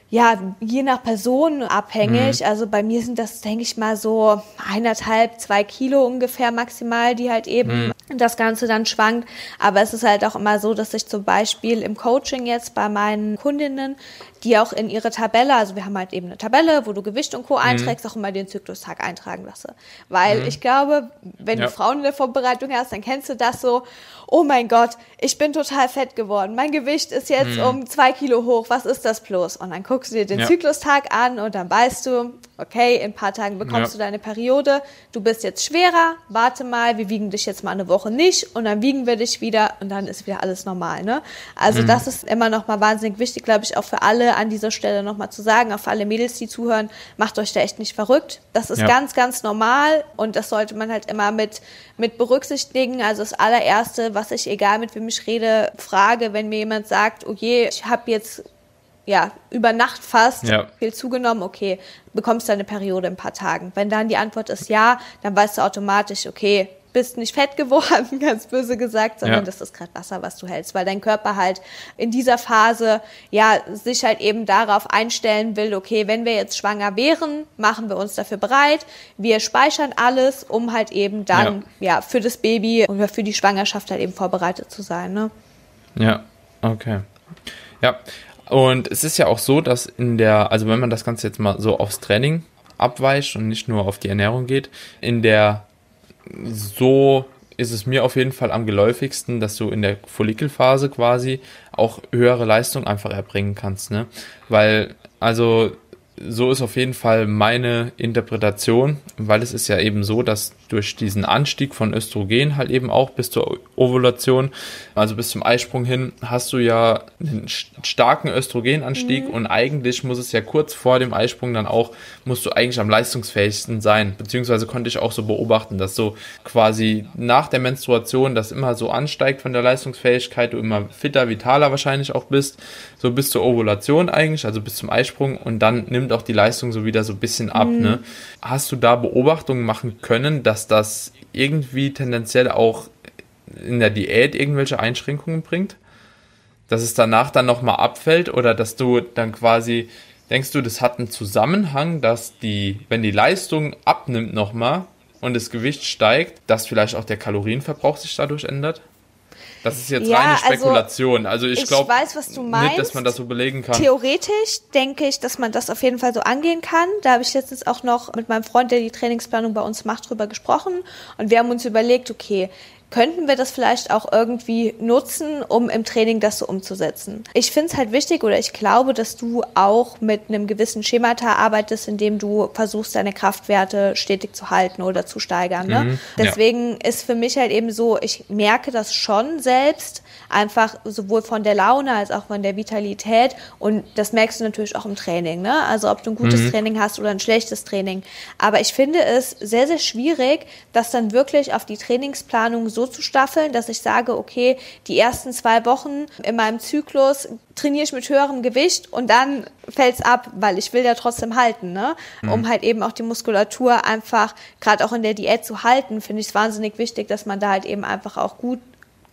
ja, je nach Person abhängig. Mhm. Also bei mir sind das, denke ich mal, so eineinhalb, zwei Kilo ungefähr maximal, die halt eben mhm. das Ganze dann schwankt. Aber es ist halt auch immer so, dass ich zum Beispiel im Coaching jetzt bei meinen Kundinnen die auch in ihre Tabelle, also wir haben halt eben eine Tabelle, wo du Gewicht und Co. Mhm. einträgst, auch immer den Zyklustag eintragen lasse. Weil mhm. ich glaube, wenn ja. du Frauen in der Vorbereitung hast, dann kennst du das so, oh mein Gott, ich bin total fett geworden, mein Gewicht ist jetzt mhm. um zwei Kilo hoch, was ist das bloß? Und dann guckst du dir den ja. Zyklustag an und dann weißt du, okay, in ein paar Tagen bekommst ja. du deine Periode, du bist jetzt schwerer, warte mal, wir wiegen dich jetzt mal eine Woche nicht und dann wiegen wir dich wieder und dann ist wieder alles normal. Ne? Also mhm. das ist immer noch mal wahnsinnig wichtig, glaube ich, auch für alle an dieser Stelle nochmal zu sagen, auch für alle Mädels, die zuhören, macht euch da echt nicht verrückt. Das ist ja. ganz, ganz normal und das sollte man halt immer mit, mit berücksichtigen. Also das allererste, was ich, egal mit wem ich rede, frage, wenn mir jemand sagt, oh je, ich habe jetzt ja, über Nacht fast ja. viel zugenommen, okay, bekommst du eine Periode in ein paar Tagen. Wenn dann die Antwort ist ja, dann weißt du automatisch, okay, bist nicht fett <laughs> geworden, ganz böse gesagt, sondern ja. das ist gerade Wasser, was du hältst, weil dein Körper halt in dieser Phase ja sich halt eben darauf einstellen will, okay, wenn wir jetzt schwanger wären, machen wir uns dafür bereit, wir speichern alles, um halt eben dann ja, ja für das Baby oder für die Schwangerschaft halt eben vorbereitet zu sein, ne? Ja, okay. Ja, und es ist ja auch so, dass in der, also wenn man das Ganze jetzt mal so aufs Training abweicht und nicht nur auf die Ernährung geht, in der so ist es mir auf jeden Fall am geläufigsten, dass du in der Follikelphase quasi auch höhere Leistung einfach erbringen kannst, ne? Weil, also so ist auf jeden Fall meine Interpretation, weil es ist ja eben so, dass durch diesen Anstieg von Östrogen halt eben auch bis zur Ovulation, also bis zum Eisprung hin, hast du ja einen starken Östrogenanstieg mhm. und eigentlich muss es ja kurz vor dem Eisprung dann auch, musst du eigentlich am leistungsfähigsten sein, beziehungsweise konnte ich auch so beobachten, dass so quasi nach der Menstruation das immer so ansteigt von der Leistungsfähigkeit, du immer fitter, vitaler wahrscheinlich auch bist, so bis zur Ovulation eigentlich, also bis zum Eisprung und dann nimmt auch die Leistung so wieder so ein bisschen ab, mhm. ne? Hast du da Beobachtungen machen können, dass dass das irgendwie tendenziell auch in der Diät irgendwelche Einschränkungen bringt? Dass es danach dann nochmal abfällt oder dass du dann quasi, denkst du, das hat einen Zusammenhang, dass die, wenn die Leistung abnimmt nochmal und das Gewicht steigt, dass vielleicht auch der Kalorienverbrauch sich dadurch ändert? Das ist jetzt ja, reine also Spekulation. Also, also ich, ich glaube nicht, dass man das so belegen kann. Theoretisch denke ich, dass man das auf jeden Fall so angehen kann. Da habe ich letztens auch noch mit meinem Freund, der die Trainingsplanung bei uns macht, drüber gesprochen. Und wir haben uns überlegt, okay, könnten wir das vielleicht auch irgendwie nutzen, um im Training das so umzusetzen. Ich finde es halt wichtig oder ich glaube, dass du auch mit einem gewissen Schemata arbeitest, indem du versuchst, deine Kraftwerte stetig zu halten oder zu steigern. Ne? Mhm, Deswegen ja. ist für mich halt eben so, ich merke das schon selbst, einfach sowohl von der Laune als auch von der Vitalität und das merkst du natürlich auch im Training. Ne? Also ob du ein gutes mhm. Training hast oder ein schlechtes Training. Aber ich finde es sehr, sehr schwierig, das dann wirklich auf die Trainingsplanung so zu staffeln, dass ich sage, okay, die ersten zwei Wochen in meinem Zyklus trainiere ich mit höherem Gewicht und dann fällt es ab, weil ich will ja trotzdem halten, ne? Mhm. Um halt eben auch die Muskulatur einfach, gerade auch in der Diät zu halten, finde ich es wahnsinnig wichtig, dass man da halt eben einfach auch gut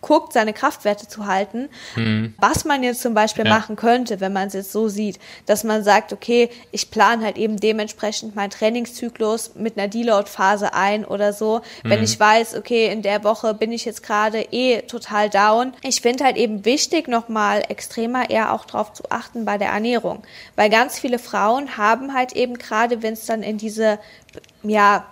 guckt, seine Kraftwerte zu halten. Mhm. Was man jetzt zum Beispiel ja. machen könnte, wenn man es jetzt so sieht, dass man sagt, okay, ich plane halt eben dementsprechend meinen Trainingszyklus mit einer Deload-Phase ein oder so. Mhm. Wenn ich weiß, okay, in der Woche bin ich jetzt gerade eh total down. Ich finde halt eben wichtig, nochmal extremer eher auch drauf zu achten bei der Ernährung. Weil ganz viele Frauen haben halt eben gerade, wenn es dann in diese, ja,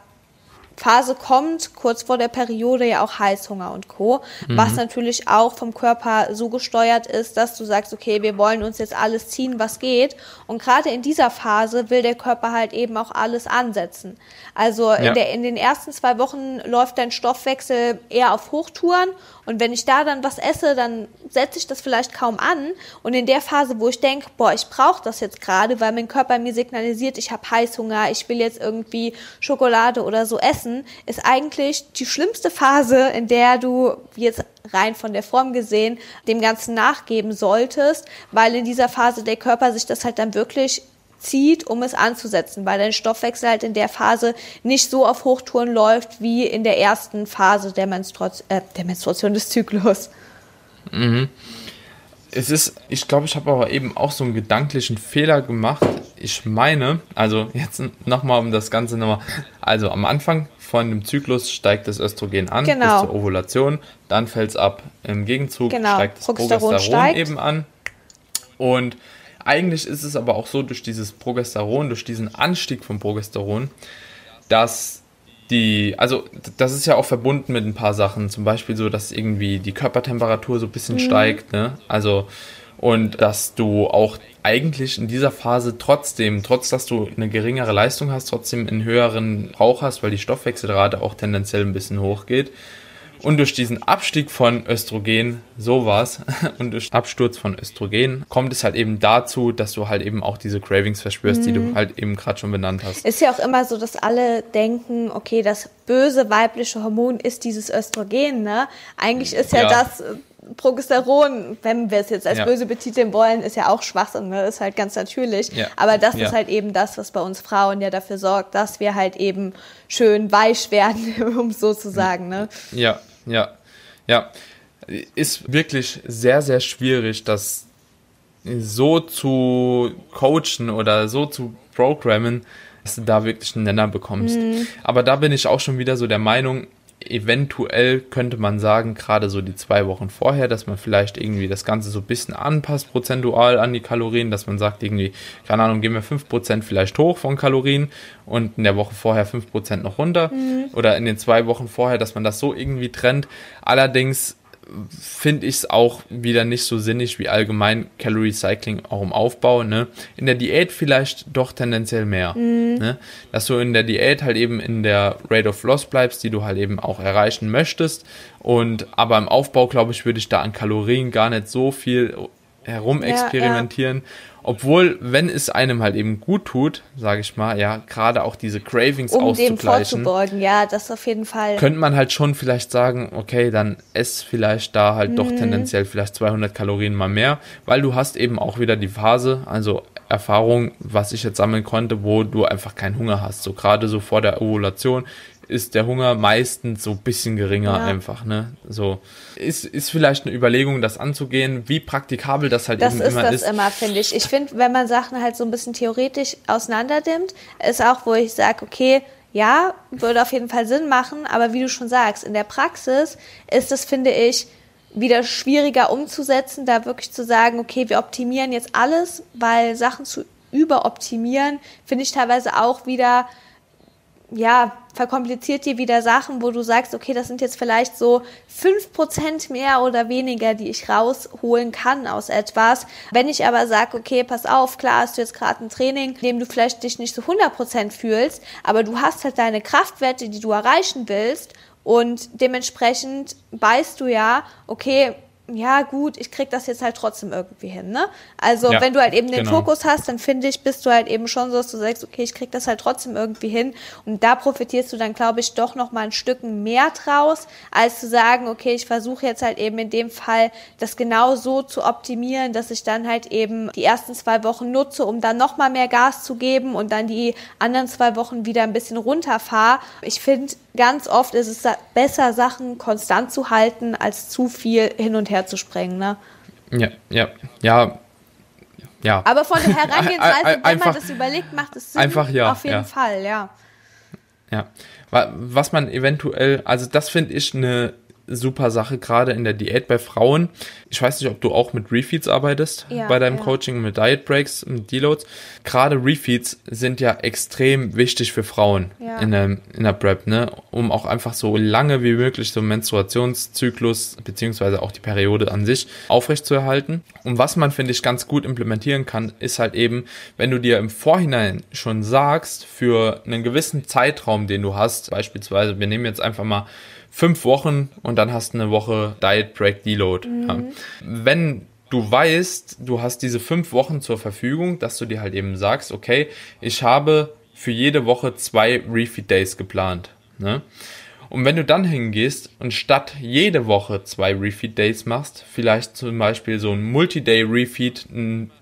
Phase kommt, kurz vor der Periode ja auch Heißhunger und Co., mhm. was natürlich auch vom Körper so gesteuert ist, dass du sagst, okay, wir wollen uns jetzt alles ziehen, was geht. Und gerade in dieser Phase will der Körper halt eben auch alles ansetzen. Also ja. in, der, in den ersten zwei Wochen läuft dein Stoffwechsel eher auf Hochtouren und wenn ich da dann was esse, dann setze ich das vielleicht kaum an. Und in der Phase, wo ich denke, boah, ich brauche das jetzt gerade, weil mein Körper mir signalisiert, ich habe Heißhunger, ich will jetzt irgendwie Schokolade oder so essen, ist eigentlich die schlimmste Phase, in der du jetzt rein von der Form gesehen dem Ganzen nachgeben solltest, weil in dieser Phase der Körper sich das halt dann wirklich zieht, um es anzusetzen, weil dein Stoffwechsel halt in der Phase nicht so auf Hochtouren läuft wie in der ersten Phase der, Menstruation, äh, der Menstruation des Zyklus. Mhm. Es ist, ich glaube, ich habe aber eben auch so einen gedanklichen Fehler gemacht. Ich meine, also jetzt nochmal um das Ganze nochmal, also am Anfang von dem Zyklus steigt das Östrogen an genau. bis zur Ovulation, dann fällt es ab. Im Gegenzug genau. steigt das Progesteron, Progesteron eben an und eigentlich ist es aber auch so, durch dieses Progesteron, durch diesen Anstieg von Progesteron, dass die, also das ist ja auch verbunden mit ein paar Sachen, zum Beispiel so, dass irgendwie die Körpertemperatur so ein bisschen mhm. steigt, ne? Also und dass du auch eigentlich in dieser Phase trotzdem, trotz dass du eine geringere Leistung hast, trotzdem einen höheren Rauch hast, weil die Stoffwechselrate auch tendenziell ein bisschen hochgeht. Und durch diesen Abstieg von Östrogen, sowas, <laughs> und durch Absturz von Östrogen, kommt es halt eben dazu, dass du halt eben auch diese Cravings verspürst, mhm. die du mhm. halt eben gerade schon benannt hast. Ist ja auch immer so, dass alle denken, okay, das böse weibliche Hormon ist dieses Östrogen, ne? Eigentlich ist ja, ja. das Progesteron, wenn wir es jetzt als ja. böse betiteln wollen, ist ja auch Schwachsinn, ne? ist halt ganz natürlich. Ja. Aber das ja. ist halt eben das, was bei uns Frauen ja dafür sorgt, dass wir halt eben schön weich werden, <laughs> um so zu sagen. Ne? Ja, ja, ja. Ist wirklich sehr, sehr schwierig, das so zu coachen oder so zu programmen, dass du da wirklich einen Nenner bekommst. Mhm. Aber da bin ich auch schon wieder so der Meinung, eventuell könnte man sagen, gerade so die zwei Wochen vorher, dass man vielleicht irgendwie das Ganze so ein bisschen anpasst, prozentual an die Kalorien, dass man sagt, irgendwie, keine Ahnung, gehen wir 5% vielleicht hoch von Kalorien und in der Woche vorher 5% noch runter mhm. oder in den zwei Wochen vorher, dass man das so irgendwie trennt. Allerdings finde ich es auch wieder nicht so sinnig wie allgemein Calorie Cycling auch im Aufbau. Ne? In der Diät vielleicht doch tendenziell mehr. Mhm. Ne? Dass du in der Diät halt eben in der Rate of Loss bleibst, die du halt eben auch erreichen möchtest. Und aber im Aufbau, glaube ich, würde ich da an Kalorien gar nicht so viel herumexperimentieren. Ja, ja. Obwohl, wenn es einem halt eben gut tut, sage ich mal, ja, gerade auch diese Cravings um auszugleichen. Dem vorzubeugen, ja, das auf jeden Fall. Könnte man halt schon vielleicht sagen, okay, dann ess vielleicht da halt mhm. doch tendenziell vielleicht 200 Kalorien mal mehr, weil du hast eben auch wieder die Phase, also Erfahrung, was ich jetzt sammeln konnte, wo du einfach keinen Hunger hast. So gerade so vor der Ovulation ist der Hunger meistens so ein bisschen geringer ja. einfach, ne? So ist, ist vielleicht eine Überlegung, das anzugehen, wie praktikabel das halt das eben ist immer ist. Das ist immer, finde ich. Ich finde, wenn man Sachen halt so ein bisschen theoretisch auseinanderdimmt, ist auch, wo ich sage, okay, ja, würde auf jeden Fall Sinn machen, aber wie du schon sagst, in der Praxis ist es, finde ich, wieder schwieriger umzusetzen, da wirklich zu sagen, okay, wir optimieren jetzt alles, weil Sachen zu überoptimieren, finde ich teilweise auch wieder ja, verkompliziert dir wieder Sachen, wo du sagst, okay, das sind jetzt vielleicht so fünf Prozent mehr oder weniger, die ich rausholen kann aus etwas. Wenn ich aber sage, okay, pass auf, klar hast du jetzt gerade ein Training, in dem du vielleicht dich nicht so 100% fühlst, aber du hast halt deine Kraftwerte, die du erreichen willst und dementsprechend weißt du ja, okay, ja gut, ich krieg das jetzt halt trotzdem irgendwie hin, ne? Also ja, wenn du halt eben den genau. Fokus hast, dann finde ich, bist du halt eben schon so, dass du sagst, okay, ich krieg das halt trotzdem irgendwie hin und da profitierst du dann, glaube ich, doch noch mal ein Stück mehr draus, als zu sagen, okay, ich versuche jetzt halt eben in dem Fall das genau so zu optimieren, dass ich dann halt eben die ersten zwei Wochen nutze, um dann noch mal mehr Gas zu geben und dann die anderen zwei Wochen wieder ein bisschen runterfahre. Ich finde, ganz oft ist es besser, Sachen konstant zu halten, als zu viel hin und her zu sprengen, ne? Ja, ja, ja. Ja. Aber von der <laughs> Herangehensweise, wenn man das überlegt, macht es Sinn. Einfach ja. Auf jeden ja. Fall, ja. Ja. Was man eventuell, also das finde ich eine super Sache, gerade in der Diät bei Frauen. Ich weiß nicht, ob du auch mit Refeeds arbeitest ja, bei deinem ja. Coaching, mit Diet Breaks, mit Deloads. Gerade Refeeds sind ja extrem wichtig für Frauen ja. in, der, in der Prep, ne? um auch einfach so lange wie möglich so Menstruationszyklus beziehungsweise auch die Periode an sich aufrechtzuerhalten. Und was man, finde ich, ganz gut implementieren kann, ist halt eben, wenn du dir im Vorhinein schon sagst, für einen gewissen Zeitraum, den du hast, beispielsweise, wir nehmen jetzt einfach mal fünf Wochen und dann hast du eine Woche Diet Break Deload. Mhm. Ja. Wenn du weißt, du hast diese fünf Wochen zur Verfügung, dass du dir halt eben sagst, okay, ich habe für jede Woche zwei Refeed Days geplant. Ne? Und wenn du dann hingehst und statt jede Woche zwei Refeed Days machst, vielleicht zum Beispiel so ein Multi-Day Refeed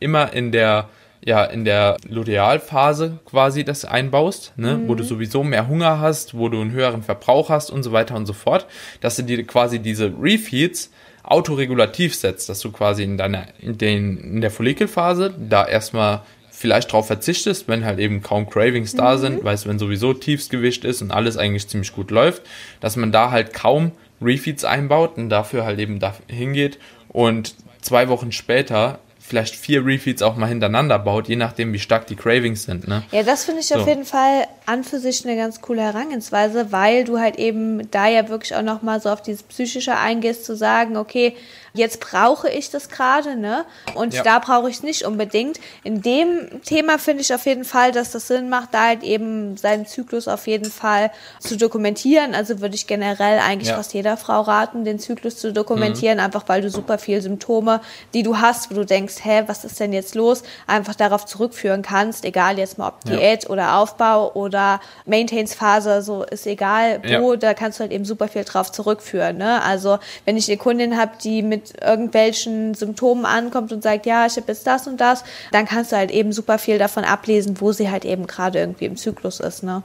immer in der ja in der Lutealphase quasi das einbaust, ne, mhm. wo du sowieso mehr Hunger hast, wo du einen höheren Verbrauch hast und so weiter und so fort, dass du dir quasi diese Refeeds autoregulativ setzt, dass du quasi in deiner in, den, in der Follikelphase da erstmal vielleicht drauf verzichtest, wenn halt eben kaum Cravings da mhm. sind, weißt wenn sowieso Tiefsgewicht ist und alles eigentlich ziemlich gut läuft, dass man da halt kaum Refeeds einbaut und dafür halt eben da hingeht und zwei Wochen später vielleicht vier Refeeds auch mal hintereinander baut, je nachdem, wie stark die Cravings sind. Ne? Ja, das finde ich so. auf jeden Fall an für sich eine ganz coole Herangehensweise, weil du halt eben da ja wirklich auch nochmal so auf dieses Psychische eingehst, zu sagen, okay, jetzt brauche ich das gerade, ne? Und ja. da brauche ich es nicht unbedingt. In dem Thema finde ich auf jeden Fall, dass das Sinn macht, da halt eben seinen Zyklus auf jeden Fall zu dokumentieren. Also würde ich generell eigentlich ja. fast jeder Frau raten, den Zyklus zu dokumentieren, mhm. einfach weil du super viele Symptome, die du hast, wo du denkst, hä, was ist denn jetzt los, einfach darauf zurückführen kannst, egal jetzt mal ob Diät ja. oder Aufbau oder Maintenance-Phase, so ist egal wo, da kannst du halt eben super viel drauf zurückführen. Ne? Also wenn ich eine Kundin habe, die mit mit irgendwelchen Symptomen ankommt und sagt, ja, ich habe jetzt das und das, dann kannst du halt eben super viel davon ablesen, wo sie halt eben gerade irgendwie im Zyklus ist, ne?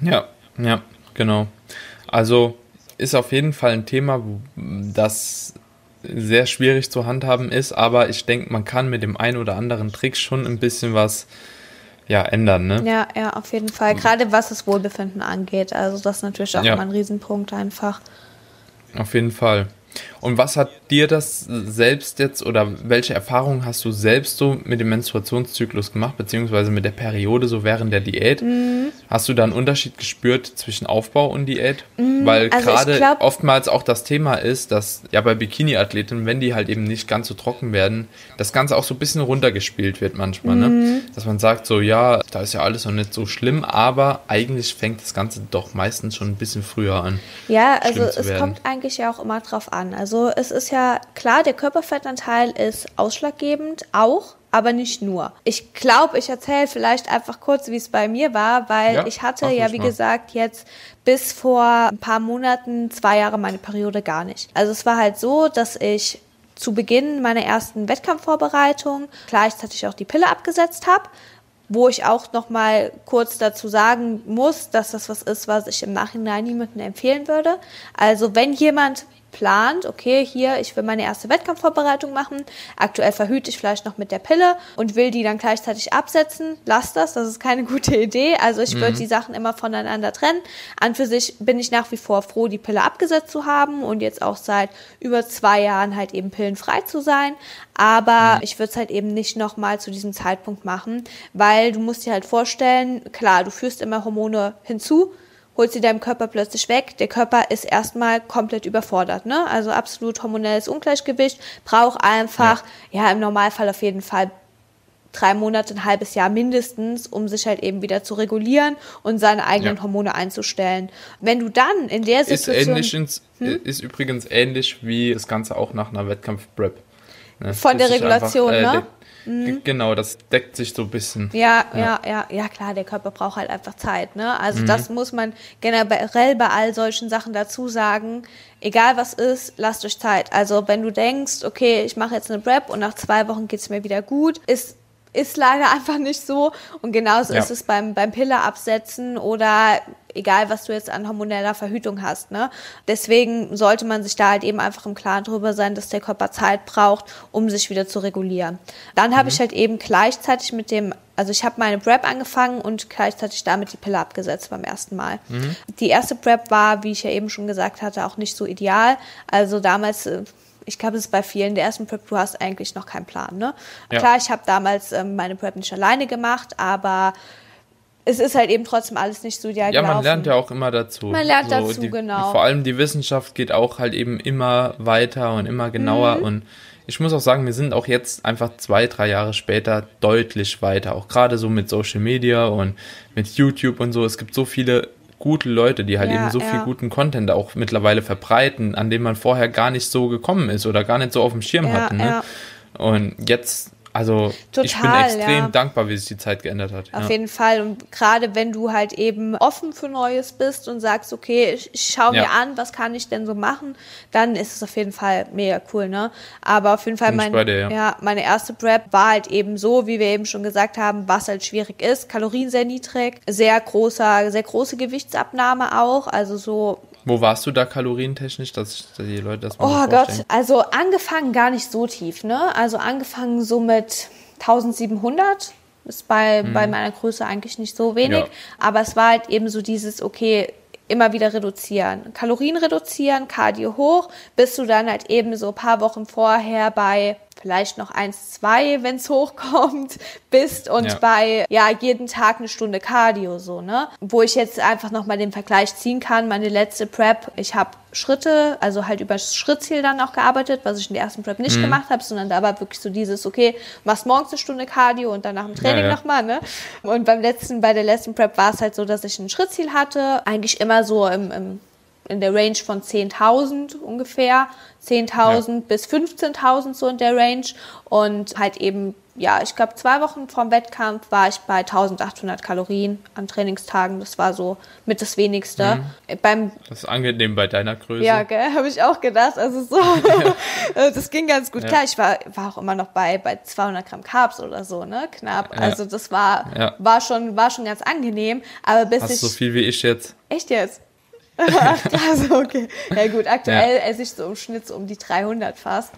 Ja, ja, genau. Also ist auf jeden Fall ein Thema, das sehr schwierig zu handhaben ist, aber ich denke, man kann mit dem einen oder anderen Trick schon ein bisschen was ja, ändern, ne? Ja, ja, auf jeden Fall. Gerade was das Wohlbefinden angeht. Also das ist natürlich auch ja. immer ein Riesenpunkt einfach. Auf jeden Fall. Und was hat dir das selbst jetzt oder welche Erfahrungen hast du selbst so mit dem Menstruationszyklus gemacht, beziehungsweise mit der Periode so während der Diät? Mhm. Hast du da einen Unterschied gespürt zwischen Aufbau und Diät? Mhm. Weil also gerade oftmals auch das Thema ist, dass ja bei Bikini-Athleten, wenn die halt eben nicht ganz so trocken werden, das Ganze auch so ein bisschen runtergespielt wird manchmal, ne? mhm. ne? Dass man sagt so, ja, da ist ja alles noch nicht so schlimm, aber eigentlich fängt das Ganze doch meistens schon ein bisschen früher an. Ja, also es kommt eigentlich ja auch immer drauf an. Also es ist ja klar, der Körperfettanteil ist ausschlaggebend, auch, aber nicht nur. Ich glaube, ich erzähle vielleicht einfach kurz, wie es bei mir war, weil ja, ich hatte ja, wie mal. gesagt, jetzt bis vor ein paar Monaten, zwei Jahre meine Periode gar nicht. Also es war halt so, dass ich zu Beginn meiner ersten Wettkampfvorbereitung gleichzeitig auch die Pille abgesetzt habe, wo ich auch noch mal kurz dazu sagen muss, dass das was ist, was ich im Nachhinein niemandem empfehlen würde. Also wenn jemand plant, okay, hier, ich will meine erste Wettkampfvorbereitung machen, aktuell verhüte ich vielleicht noch mit der Pille und will die dann gleichzeitig absetzen, lass das, das ist keine <laughs> gute Idee. Also ich mhm. würde die Sachen immer voneinander trennen. An für sich bin ich nach wie vor froh, die Pille abgesetzt zu haben und jetzt auch seit über zwei Jahren halt eben pillenfrei zu sein. Aber mhm. ich würde es halt eben nicht nochmal zu diesem Zeitpunkt machen, weil du musst dir halt vorstellen, klar, du führst immer Hormone hinzu, holst sie deinem Körper plötzlich weg. Der Körper ist erstmal komplett überfordert, ne? Also absolut hormonelles Ungleichgewicht, braucht einfach, ja. ja, im Normalfall auf jeden Fall drei Monate, ein halbes Jahr mindestens, um sich halt eben wieder zu regulieren und seine eigenen ja. Hormone einzustellen. Wenn du dann in der Situation... Ist, ins, hm? ist übrigens ähnlich wie das Ganze auch nach einer Wettkampf-Prep. Ne? Von der Regulation, einfach, äh, ne? Mhm. Genau, das deckt sich so ein bisschen. Ja, ja, ja, ja, klar, der Körper braucht halt einfach Zeit, ne? Also mhm. das muss man generell bei all solchen Sachen dazu sagen. Egal was ist, lasst euch Zeit. Also wenn du denkst, okay, ich mache jetzt eine Prep und nach zwei Wochen geht es mir wieder gut, ist ist leider <laughs> einfach nicht so. Und genauso ja. ist es beim, beim Pille absetzen oder egal, was du jetzt an hormoneller Verhütung hast. Ne? Deswegen sollte man sich da halt eben einfach im Klaren drüber sein, dass der Körper Zeit braucht, um sich wieder zu regulieren. Dann mhm. habe ich halt eben gleichzeitig mit dem also ich habe meine Prep angefangen und gleichzeitig damit die Pille abgesetzt beim ersten Mal. Mhm. Die erste Prep war, wie ich ja eben schon gesagt hatte, auch nicht so ideal. Also damals äh, ich glaube, es ist bei vielen der ersten Prep, du hast eigentlich noch keinen Plan. Ne? Ja. Klar, ich habe damals ähm, meine Prep nicht alleine gemacht, aber es ist halt eben trotzdem alles nicht so ideal Ja, man lernt ja auch immer dazu. Man lernt so, dazu, die, genau. Vor allem die Wissenschaft geht auch halt eben immer weiter und immer genauer mhm. und ich muss auch sagen, wir sind auch jetzt einfach zwei, drei Jahre später deutlich weiter. Auch gerade so mit Social Media und mit YouTube und so. Es gibt so viele gute Leute, die halt ja, eben so ja. viel guten Content auch mittlerweile verbreiten, an dem man vorher gar nicht so gekommen ist oder gar nicht so auf dem Schirm ja, hatte. Ne? Und jetzt also Total, ich bin extrem ja. dankbar, wie sich die Zeit geändert hat. Auf ja. jeden Fall. Und gerade wenn du halt eben offen für Neues bist und sagst, okay, ich, ich schaue mir ja. an, was kann ich denn so machen, dann ist es auf jeden Fall mega cool, ne? Aber auf jeden Fall mein, dir, ja. meine erste Prep war halt eben so, wie wir eben schon gesagt haben, was halt schwierig ist. Kalorien sehr niedrig, sehr großer, sehr große Gewichtsabnahme auch. Also so wo warst du da kalorientechnisch, dass die Leute das mal Oh Gott, also angefangen gar nicht so tief, ne? Also angefangen so mit 1700 ist bei, hm. bei meiner Größe eigentlich nicht so wenig, ja. aber es war halt eben so dieses, okay, immer wieder reduzieren. Kalorien reduzieren, Cardio hoch, bis du dann halt eben so ein paar Wochen vorher bei vielleicht noch eins, zwei, wenn es hochkommt, <laughs> bist und ja. bei ja jeden Tag eine Stunde Cardio so, ne? Wo ich jetzt einfach nochmal den Vergleich ziehen kann, meine letzte Prep, ich habe Schritte, also halt über das Schrittziel dann auch gearbeitet, was ich in der ersten Prep nicht mhm. gemacht habe, sondern da war wirklich so dieses, okay, machst morgens eine Stunde Cardio und dann nach dem Training ja, ja. nochmal, ne? Und beim letzten, bei der letzten Prep war es halt so, dass ich ein Schrittziel hatte, eigentlich immer so im, im in der Range von 10.000 ungefähr, 10.000 ja. bis 15.000 so in der Range und halt eben, ja, ich glaube zwei Wochen vorm Wettkampf war ich bei 1.800 Kalorien an Trainingstagen, das war so mit das wenigste. Mhm. Beim, das ist angenehm bei deiner Größe. Ja, <laughs> habe ich auch gedacht, also so, <laughs> <laughs> das ging ganz gut. Ja. Klar, ich war, war auch immer noch bei, bei 200 Gramm Carbs oder so, ne, knapp, ja. also das war, war, schon, war schon ganz angenehm, aber bis Hast ich... so viel wie ich jetzt. Echt jetzt? <laughs> also okay. Ja gut, aktuell ja. esse ich so im Schnitt so um die 300 fast.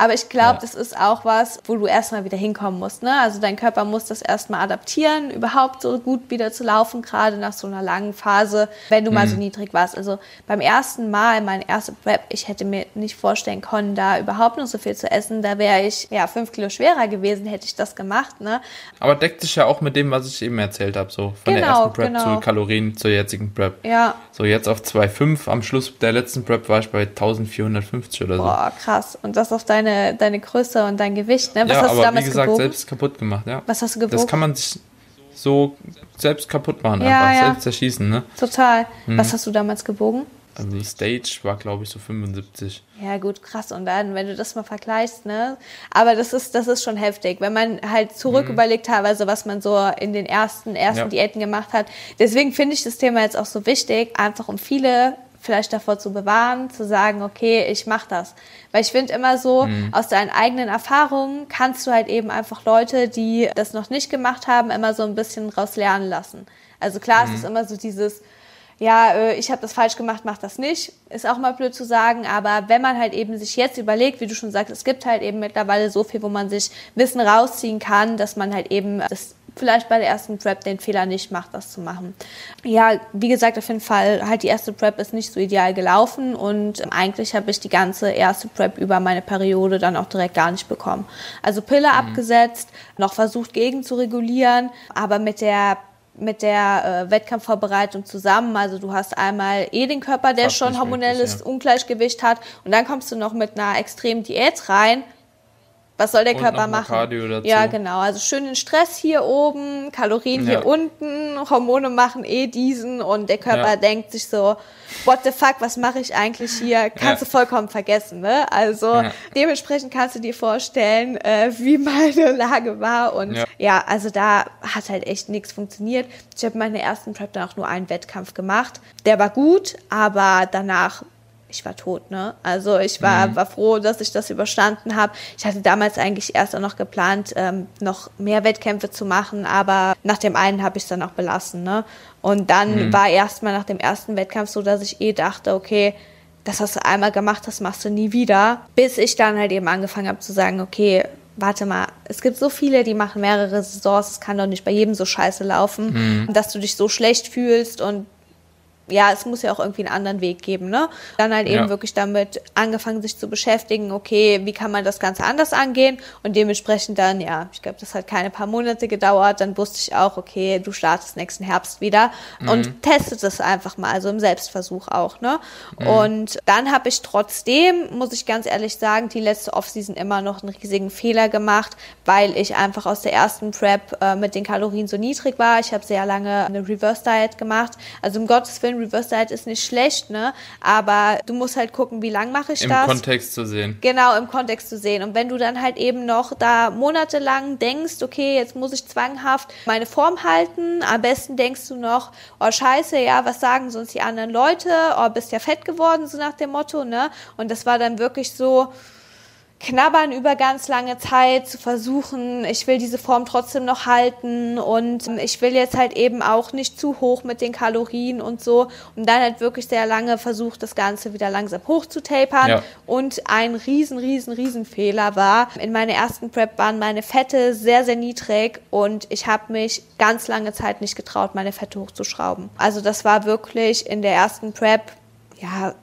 Aber ich glaube, ja. das ist auch was, wo du erstmal wieder hinkommen musst. Ne? Also dein Körper muss das erstmal adaptieren, überhaupt so gut wieder zu laufen, gerade nach so einer langen Phase, wenn du mhm. mal so mhm. niedrig warst. Also beim ersten Mal, mein erste Prep, ich hätte mir nicht vorstellen können, da überhaupt noch so viel zu essen. Da wäre ich ja fünf Kilo schwerer gewesen, hätte ich das gemacht. Ne? Aber deckt sich ja auch mit dem, was ich eben erzählt habe, so von genau, der ersten Prep genau. zu Kalorien zur jetzigen Prep. Ja. So jetzt auf 2,5. Am Schluss der letzten Prep war ich bei 1450 oder so. Boah, krass. Und das auf deine deine, Größe und dein Gewicht. Ne? Was ja, hast aber du damals wie gesagt, gebogen? selbst kaputt gemacht. Ja. Was hast du gewogen? Das kann man sich so selbst kaputt machen, ja, einfach ja. selbst zerschießen. Ne? Total. Hm. Was hast du damals gebogen? Also die Stage war, glaube ich, so 75. Ja, gut, krass. Und dann, wenn du das mal vergleichst, ne? Aber das ist, das ist schon heftig, wenn man halt zurück mhm. überlegt teilweise, was man so in den ersten, ersten ja. Diäten gemacht hat. Deswegen finde ich das Thema jetzt auch so wichtig, einfach um viele vielleicht davor zu bewahren, zu sagen, okay, ich mache das. Weil ich finde immer so, mhm. aus deinen eigenen Erfahrungen kannst du halt eben einfach Leute, die das noch nicht gemacht haben, immer so ein bisschen raus lernen lassen. Also klar, mhm. es ist immer so dieses, ja, äh, ich habe das falsch gemacht, mach das nicht. Ist auch mal blöd zu sagen, aber wenn man halt eben sich jetzt überlegt, wie du schon sagst, es gibt halt eben mittlerweile so viel, wo man sich Wissen rausziehen kann, dass man halt eben das vielleicht bei der ersten Prep den Fehler nicht macht, das zu machen. Ja, wie gesagt, auf jeden Fall, halt die erste Prep ist nicht so ideal gelaufen und eigentlich habe ich die ganze erste Prep über meine Periode dann auch direkt gar nicht bekommen. Also Pille mhm. abgesetzt, noch versucht gegen zu regulieren, aber mit der mit der äh, Wettkampfvorbereitung zusammen. Also du hast einmal eh den Körper, der Fast schon hormonelles möglich, ja. Ungleichgewicht hat und dann kommst du noch mit einer extremen Diät rein was soll der und Körper machen? Cardio dazu. Ja, genau. Also schön den Stress hier oben, Kalorien ja. hier unten, Hormone machen eh diesen und der Körper ja. denkt sich so, what the fuck, was mache ich eigentlich hier? Kannst ja. du vollkommen vergessen, ne? Also dementsprechend kannst du dir vorstellen, äh, wie meine <laughs> Lage war und ja. also da hat halt echt nichts funktioniert. Ich habe meine ersten Prep dann auch nur einen Wettkampf gemacht. Der war gut, aber danach ich war tot, ne? Also ich war, mhm. war froh, dass ich das überstanden habe. Ich hatte damals eigentlich erst auch noch geplant, ähm, noch mehr Wettkämpfe zu machen, aber nach dem einen habe ich es dann auch belassen, ne? Und dann mhm. war erstmal nach dem ersten Wettkampf so, dass ich eh dachte, okay, das hast du einmal gemacht, das machst du nie wieder. Bis ich dann halt eben angefangen habe zu sagen, okay, warte mal, es gibt so viele, die machen mehrere Saisons, es kann doch nicht bei jedem so scheiße laufen, mhm. dass du dich so schlecht fühlst und ja, es muss ja auch irgendwie einen anderen Weg geben, ne? Dann halt eben ja. wirklich damit angefangen, sich zu beschäftigen, okay, wie kann man das Ganze anders angehen? Und dementsprechend dann, ja, ich glaube, das hat keine paar Monate gedauert. Dann wusste ich auch, okay, du startest nächsten Herbst wieder mhm. und testet es einfach mal, also im Selbstversuch auch, ne? Mhm. Und dann habe ich trotzdem, muss ich ganz ehrlich sagen, die letzte Offseason immer noch einen riesigen Fehler gemacht, weil ich einfach aus der ersten Prep äh, mit den Kalorien so niedrig war. Ich habe sehr lange eine Reverse Diet gemacht. Also um Gottes Willen Reverse Diet ist nicht schlecht, ne? Aber du musst halt gucken, wie lang mache ich Im das. Im Kontext zu sehen. Genau, im Kontext zu sehen. Und wenn du dann halt eben noch da monatelang denkst, okay, jetzt muss ich zwanghaft meine Form halten, am besten denkst du noch, oh scheiße, ja, was sagen sonst die anderen Leute? Oh, bist ja fett geworden, so nach dem Motto, ne? Und das war dann wirklich so, knabbern über ganz lange Zeit, zu versuchen, ich will diese Form trotzdem noch halten und ich will jetzt halt eben auch nicht zu hoch mit den Kalorien und so. Und dann halt wirklich sehr lange versucht, das Ganze wieder langsam hoch zu tapern. Ja. Und ein riesen, riesen, riesen Fehler war, in meiner ersten Prep waren meine Fette sehr, sehr niedrig und ich habe mich ganz lange Zeit nicht getraut, meine Fette hochzuschrauben. Also das war wirklich in der ersten Prep, ja,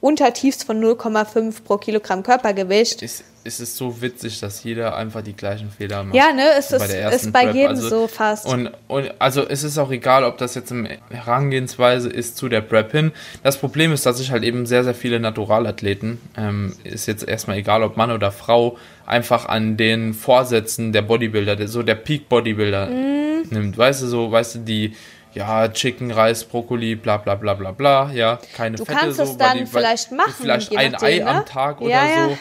untertiefst von 0,5 pro Kilogramm Körpergewicht. Ist, ist es so witzig, dass jeder einfach die gleichen Fehler macht. Ja, ne, es ist, bei, ist bei jedem also, so fast. Und, und also es ist auch egal, ob das jetzt eine Herangehensweise ist zu der Prep hin. Das Problem ist, dass ich halt eben sehr, sehr viele Naturalathleten, ähm, ist jetzt erstmal egal, ob Mann oder Frau, einfach an den Vorsätzen der Bodybuilder, so der Peak Bodybuilder mm. nimmt. Weißt du, so, weißt du, die ja, Chicken, Reis, Brokkoli, bla bla bla bla bla, ja, keine du Fette. Du kannst so, es dann die, vielleicht machen. Vielleicht ein nachdem, Ei ne? am Tag oder ja, so.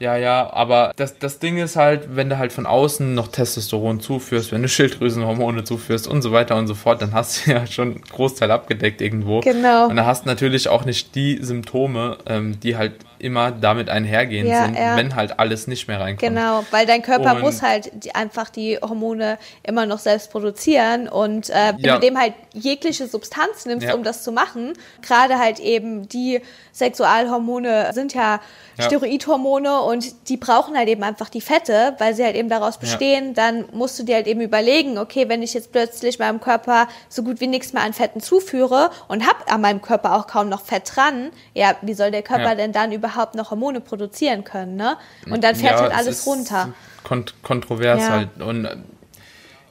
Ja, ja, aber das, das Ding ist halt, wenn du halt von außen noch Testosteron zuführst, wenn du Schilddrüsenhormone zuführst und so weiter und so fort, dann hast du <laughs> ja schon einen Großteil abgedeckt irgendwo. Genau. Und dann hast du natürlich auch nicht die Symptome, ähm, die halt immer damit einhergehen ja, sind, ja. wenn halt alles nicht mehr reinkommt. Genau, weil dein Körper und muss halt die, einfach die Hormone immer noch selbst produzieren und äh, wenn ja. du dem halt jegliche Substanz nimmst, um das zu machen, gerade halt eben die Sexualhormone sind ja, Steroidhormone und die brauchen halt eben einfach die Fette, weil sie halt eben daraus bestehen, dann musst du dir halt eben überlegen, okay, wenn ich jetzt plötzlich meinem Körper so gut wie nichts mehr an Fetten zuführe und hab an meinem Körper auch kaum noch Fett dran, ja, wie soll der Körper denn dann überhaupt noch Hormone produzieren können, ne? Und dann fährt ja, halt alles runter. Kont kontrovers ja. halt. Und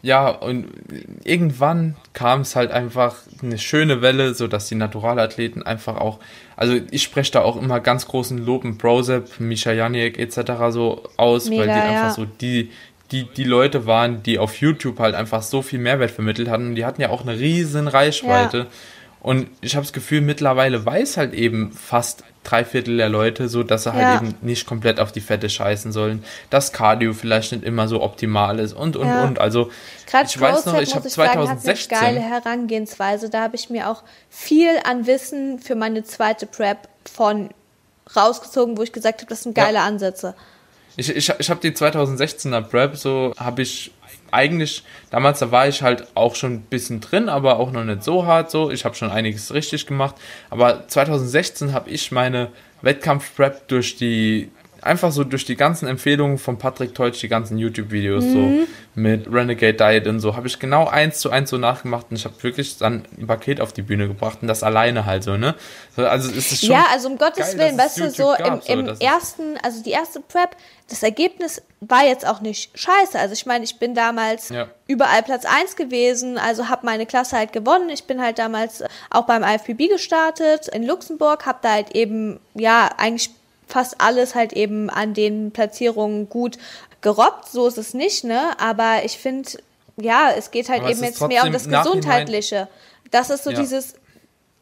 ja, und irgendwann kam es halt einfach eine schöne Welle, so dass die Naturalathleten einfach auch, also ich spreche da auch immer ganz großen Lob in Brosep, Misha Janiek etc. so aus, Mega, weil die einfach so die, die, die Leute waren, die auf YouTube halt einfach so viel Mehrwert vermittelt hatten. Und die hatten ja auch eine riesen Reichweite. Ja. Und ich habe das Gefühl, mittlerweile weiß halt eben fast drei Viertel der Leute so, dass sie halt ja. eben nicht komplett auf die Fette scheißen sollen, dass Cardio vielleicht nicht immer so optimal ist und und ja. und. Also Gerade ich weiß noch, ich habe 2016 sagen, eine geile Herangehensweise. Da habe ich mir auch viel an Wissen für meine zweite Prep von rausgezogen, wo ich gesagt habe, das sind geile ja. Ansätze. Ich, ich, ich habe die 2016er Prep, so habe ich eigentlich, damals, da war ich halt auch schon ein bisschen drin, aber auch noch nicht so hart so. Ich habe schon einiges richtig gemacht. Aber 2016 habe ich meine Wettkampf-Prep durch die einfach so durch die ganzen Empfehlungen von Patrick Teutsch, die ganzen YouTube-Videos mhm. so mit Renegade Diet und so, habe ich genau eins zu eins so nachgemacht und ich habe wirklich dann ein Paket auf die Bühne gebracht und das alleine halt so, ne? Also ist es schon. Ja, also um Gottes geil, Willen, weißt du, so im, im so, ersten, also die erste Prep, das Ergebnis war jetzt auch nicht scheiße. Also ich meine, ich bin damals ja. überall Platz 1 gewesen, also habe meine Klasse halt gewonnen. Ich bin halt damals auch beim IFBB gestartet in Luxemburg, habe da halt eben, ja, eigentlich fast alles halt eben an den Platzierungen gut gerobbt. So ist es nicht, ne? Aber ich finde, ja, es geht halt Aber eben jetzt mehr um das Gesundheitliche. Das ist so ja. dieses,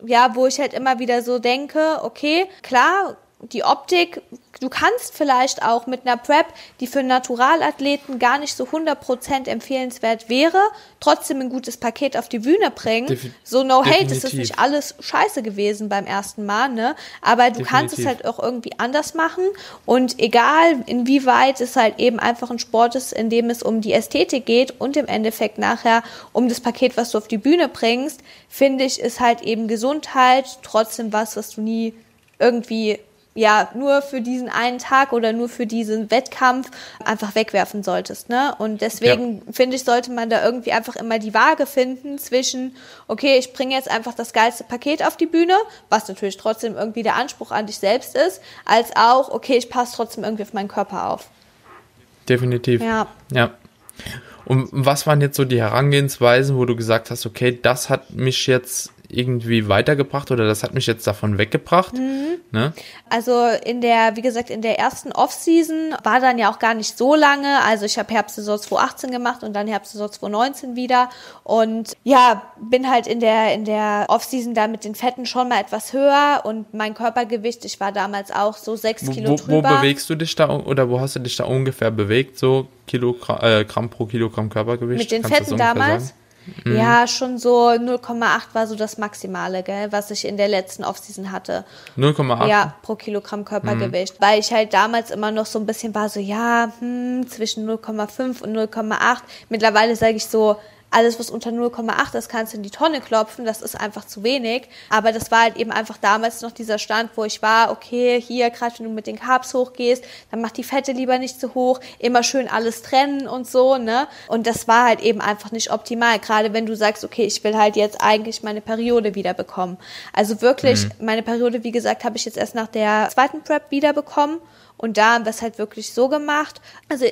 ja, wo ich halt immer wieder so denke, okay, klar, die Optik, du kannst vielleicht auch mit einer Prep, die für Naturalathleten gar nicht so 100% empfehlenswert wäre, trotzdem ein gutes Paket auf die Bühne bringen. Defi so no hate, es ist nicht alles scheiße gewesen beim ersten Mal, ne? Aber du Definitiv. kannst es halt auch irgendwie anders machen und egal inwieweit es halt eben einfach ein Sport ist, in dem es um die Ästhetik geht und im Endeffekt nachher um das Paket, was du auf die Bühne bringst, finde ich, ist halt eben Gesundheit trotzdem was, was du nie irgendwie ja nur für diesen einen Tag oder nur für diesen Wettkampf einfach wegwerfen solltest. Ne? Und deswegen ja. finde ich, sollte man da irgendwie einfach immer die Waage finden zwischen, okay, ich bringe jetzt einfach das geilste Paket auf die Bühne, was natürlich trotzdem irgendwie der Anspruch an dich selbst ist, als auch, okay, ich passe trotzdem irgendwie auf meinen Körper auf. Definitiv. Ja. Ja. Und was waren jetzt so die Herangehensweisen, wo du gesagt hast, okay, das hat mich jetzt irgendwie weitergebracht oder das hat mich jetzt davon weggebracht. Mhm. Ne? Also in der, wie gesagt, in der ersten Off-Season war dann ja auch gar nicht so lange. Also ich habe Herbstsaison 2018 gemacht und dann Herbstsaison 2019 wieder. Und ja, bin halt in der, in der Off-Season da mit den Fetten schon mal etwas höher und mein Körpergewicht, ich war damals auch so sechs Kilo wo, drüber. Wo bewegst du dich da oder wo hast du dich da ungefähr bewegt, so Kilogramm, äh, Gramm pro Kilogramm Körpergewicht? Mit den Kannst Fetten damals? Sagen? Mhm. Ja, schon so 0,8 war so das Maximale, gell, was ich in der letzten Offseason hatte. 0,8? Ja, pro Kilogramm Körpergewicht. Mhm. Weil ich halt damals immer noch so ein bisschen war, so ja, hm, zwischen 0,5 und 0,8. Mittlerweile sage ich so, alles, was unter 0,8 ist, kannst du in die Tonne klopfen. Das ist einfach zu wenig. Aber das war halt eben einfach damals noch dieser Stand, wo ich war, okay, hier, gerade wenn du mit den Carbs hochgehst, dann mach die Fette lieber nicht zu hoch, immer schön alles trennen und so, ne? Und das war halt eben einfach nicht optimal. Gerade wenn du sagst, okay, ich will halt jetzt eigentlich meine Periode wiederbekommen. Also wirklich, mhm. meine Periode, wie gesagt, habe ich jetzt erst nach der zweiten Prep wiederbekommen. Und da haben wir es halt wirklich so gemacht. Also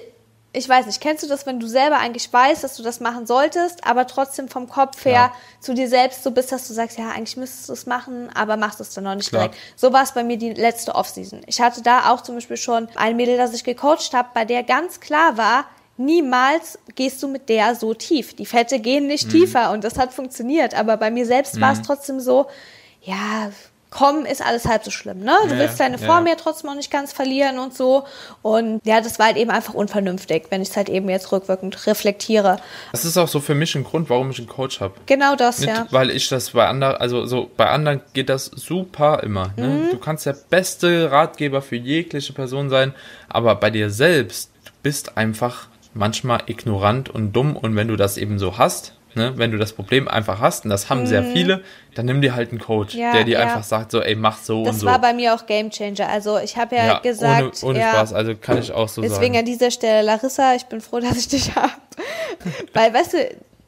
ich weiß nicht, kennst du das, wenn du selber eigentlich weißt, dass du das machen solltest, aber trotzdem vom Kopf her ja. zu dir selbst so bist, dass du sagst, ja, eigentlich müsstest du es machen, aber machst es dann noch nicht Klar. direkt. So war es bei mir die letzte Offseason. Ich hatte da auch zum Beispiel schon ein Mädel, das ich gecoacht habe, bei der ganz klar war, niemals gehst du mit der so tief. Die Fette gehen nicht mhm. tiefer und das hat funktioniert, aber bei mir selbst mhm. war es trotzdem so, ja, kommen, ist alles halb so schlimm. Ne? Du ja, willst deine Form ja. ja trotzdem auch nicht ganz verlieren und so. Und ja, das war halt eben einfach unvernünftig, wenn ich es halt eben jetzt rückwirkend reflektiere. Das ist auch so für mich ein Grund, warum ich einen Coach habe. Genau das, Nicht, ja. Weil ich das bei anderen, also so bei anderen geht das super immer. Ne? Mhm. Du kannst der beste Ratgeber für jegliche Person sein, aber bei dir selbst, du bist einfach manchmal ignorant und dumm und wenn du das eben so hast, Ne? Wenn du das Problem einfach hast, und das haben mhm. sehr viele, dann nimm dir halt einen Coach, ja, der dir ja. einfach sagt, so, ey, mach so das und so. Das war bei mir auch Game Changer. Also ich habe ja, ja, gesagt. Ohne, ohne Spaß, also kann ich auch so deswegen sagen. Deswegen an dieser Stelle, Larissa, ich bin froh, <laughs> dass ich dich habe. Weil, weißt du,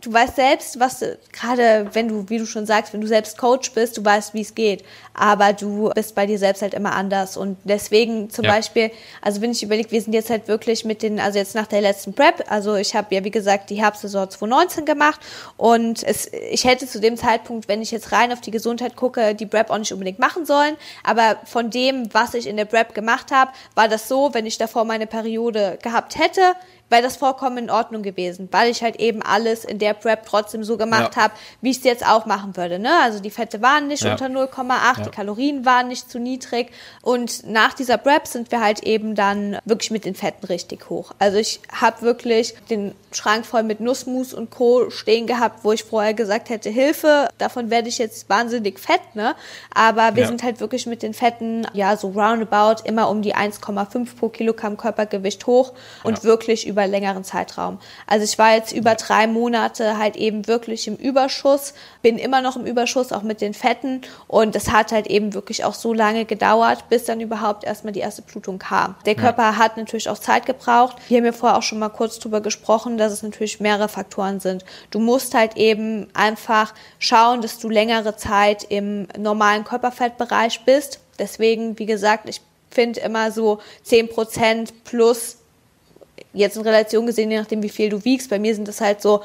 du weißt selbst, was gerade wenn du, wie du schon sagst, wenn du selbst Coach bist, du weißt, wie es geht. Aber du bist bei dir selbst halt immer anders. Und deswegen zum ja. Beispiel, also wenn ich überlege, wir sind jetzt halt wirklich mit den, also jetzt nach der letzten Prep, also ich habe ja wie gesagt die Herbstsaison 2019 gemacht und es, ich hätte zu dem Zeitpunkt, wenn ich jetzt rein auf die Gesundheit gucke, die Prep auch nicht unbedingt machen sollen. Aber von dem, was ich in der Prep gemacht habe, war das so, wenn ich davor meine Periode gehabt hätte, wäre das vollkommen in Ordnung gewesen, weil ich halt eben alles in der Prep trotzdem so gemacht ja. habe, wie ich es jetzt auch machen würde. Ne? Also die Fette waren nicht ja. unter 0,8, ja. die Kalorien waren nicht zu niedrig und nach dieser Prep sind wir halt eben dann wirklich mit den Fetten richtig hoch. Also ich habe wirklich den Schrank voll mit Nussmus und Co. stehen gehabt, wo ich vorher gesagt hätte, Hilfe, davon werde ich jetzt wahnsinnig fett, ne? Aber wir sind halt wirklich mit den Fetten, ja, so roundabout immer um die 1,5 pro Kilogramm Körpergewicht hoch und wirklich über über einen längeren Zeitraum. Also ich war jetzt über drei Monate halt eben wirklich im Überschuss, bin immer noch im Überschuss, auch mit den Fetten. Und das hat halt eben wirklich auch so lange gedauert, bis dann überhaupt erstmal die erste Blutung kam. Der Körper ja. hat natürlich auch Zeit gebraucht. Wir haben ja vorher auch schon mal kurz drüber gesprochen, dass es natürlich mehrere Faktoren sind. Du musst halt eben einfach schauen, dass du längere Zeit im normalen Körperfettbereich bist. Deswegen, wie gesagt, ich finde immer so 10% plus jetzt in Relation gesehen, je nachdem, wie viel du wiegst. Bei mir sind das halt so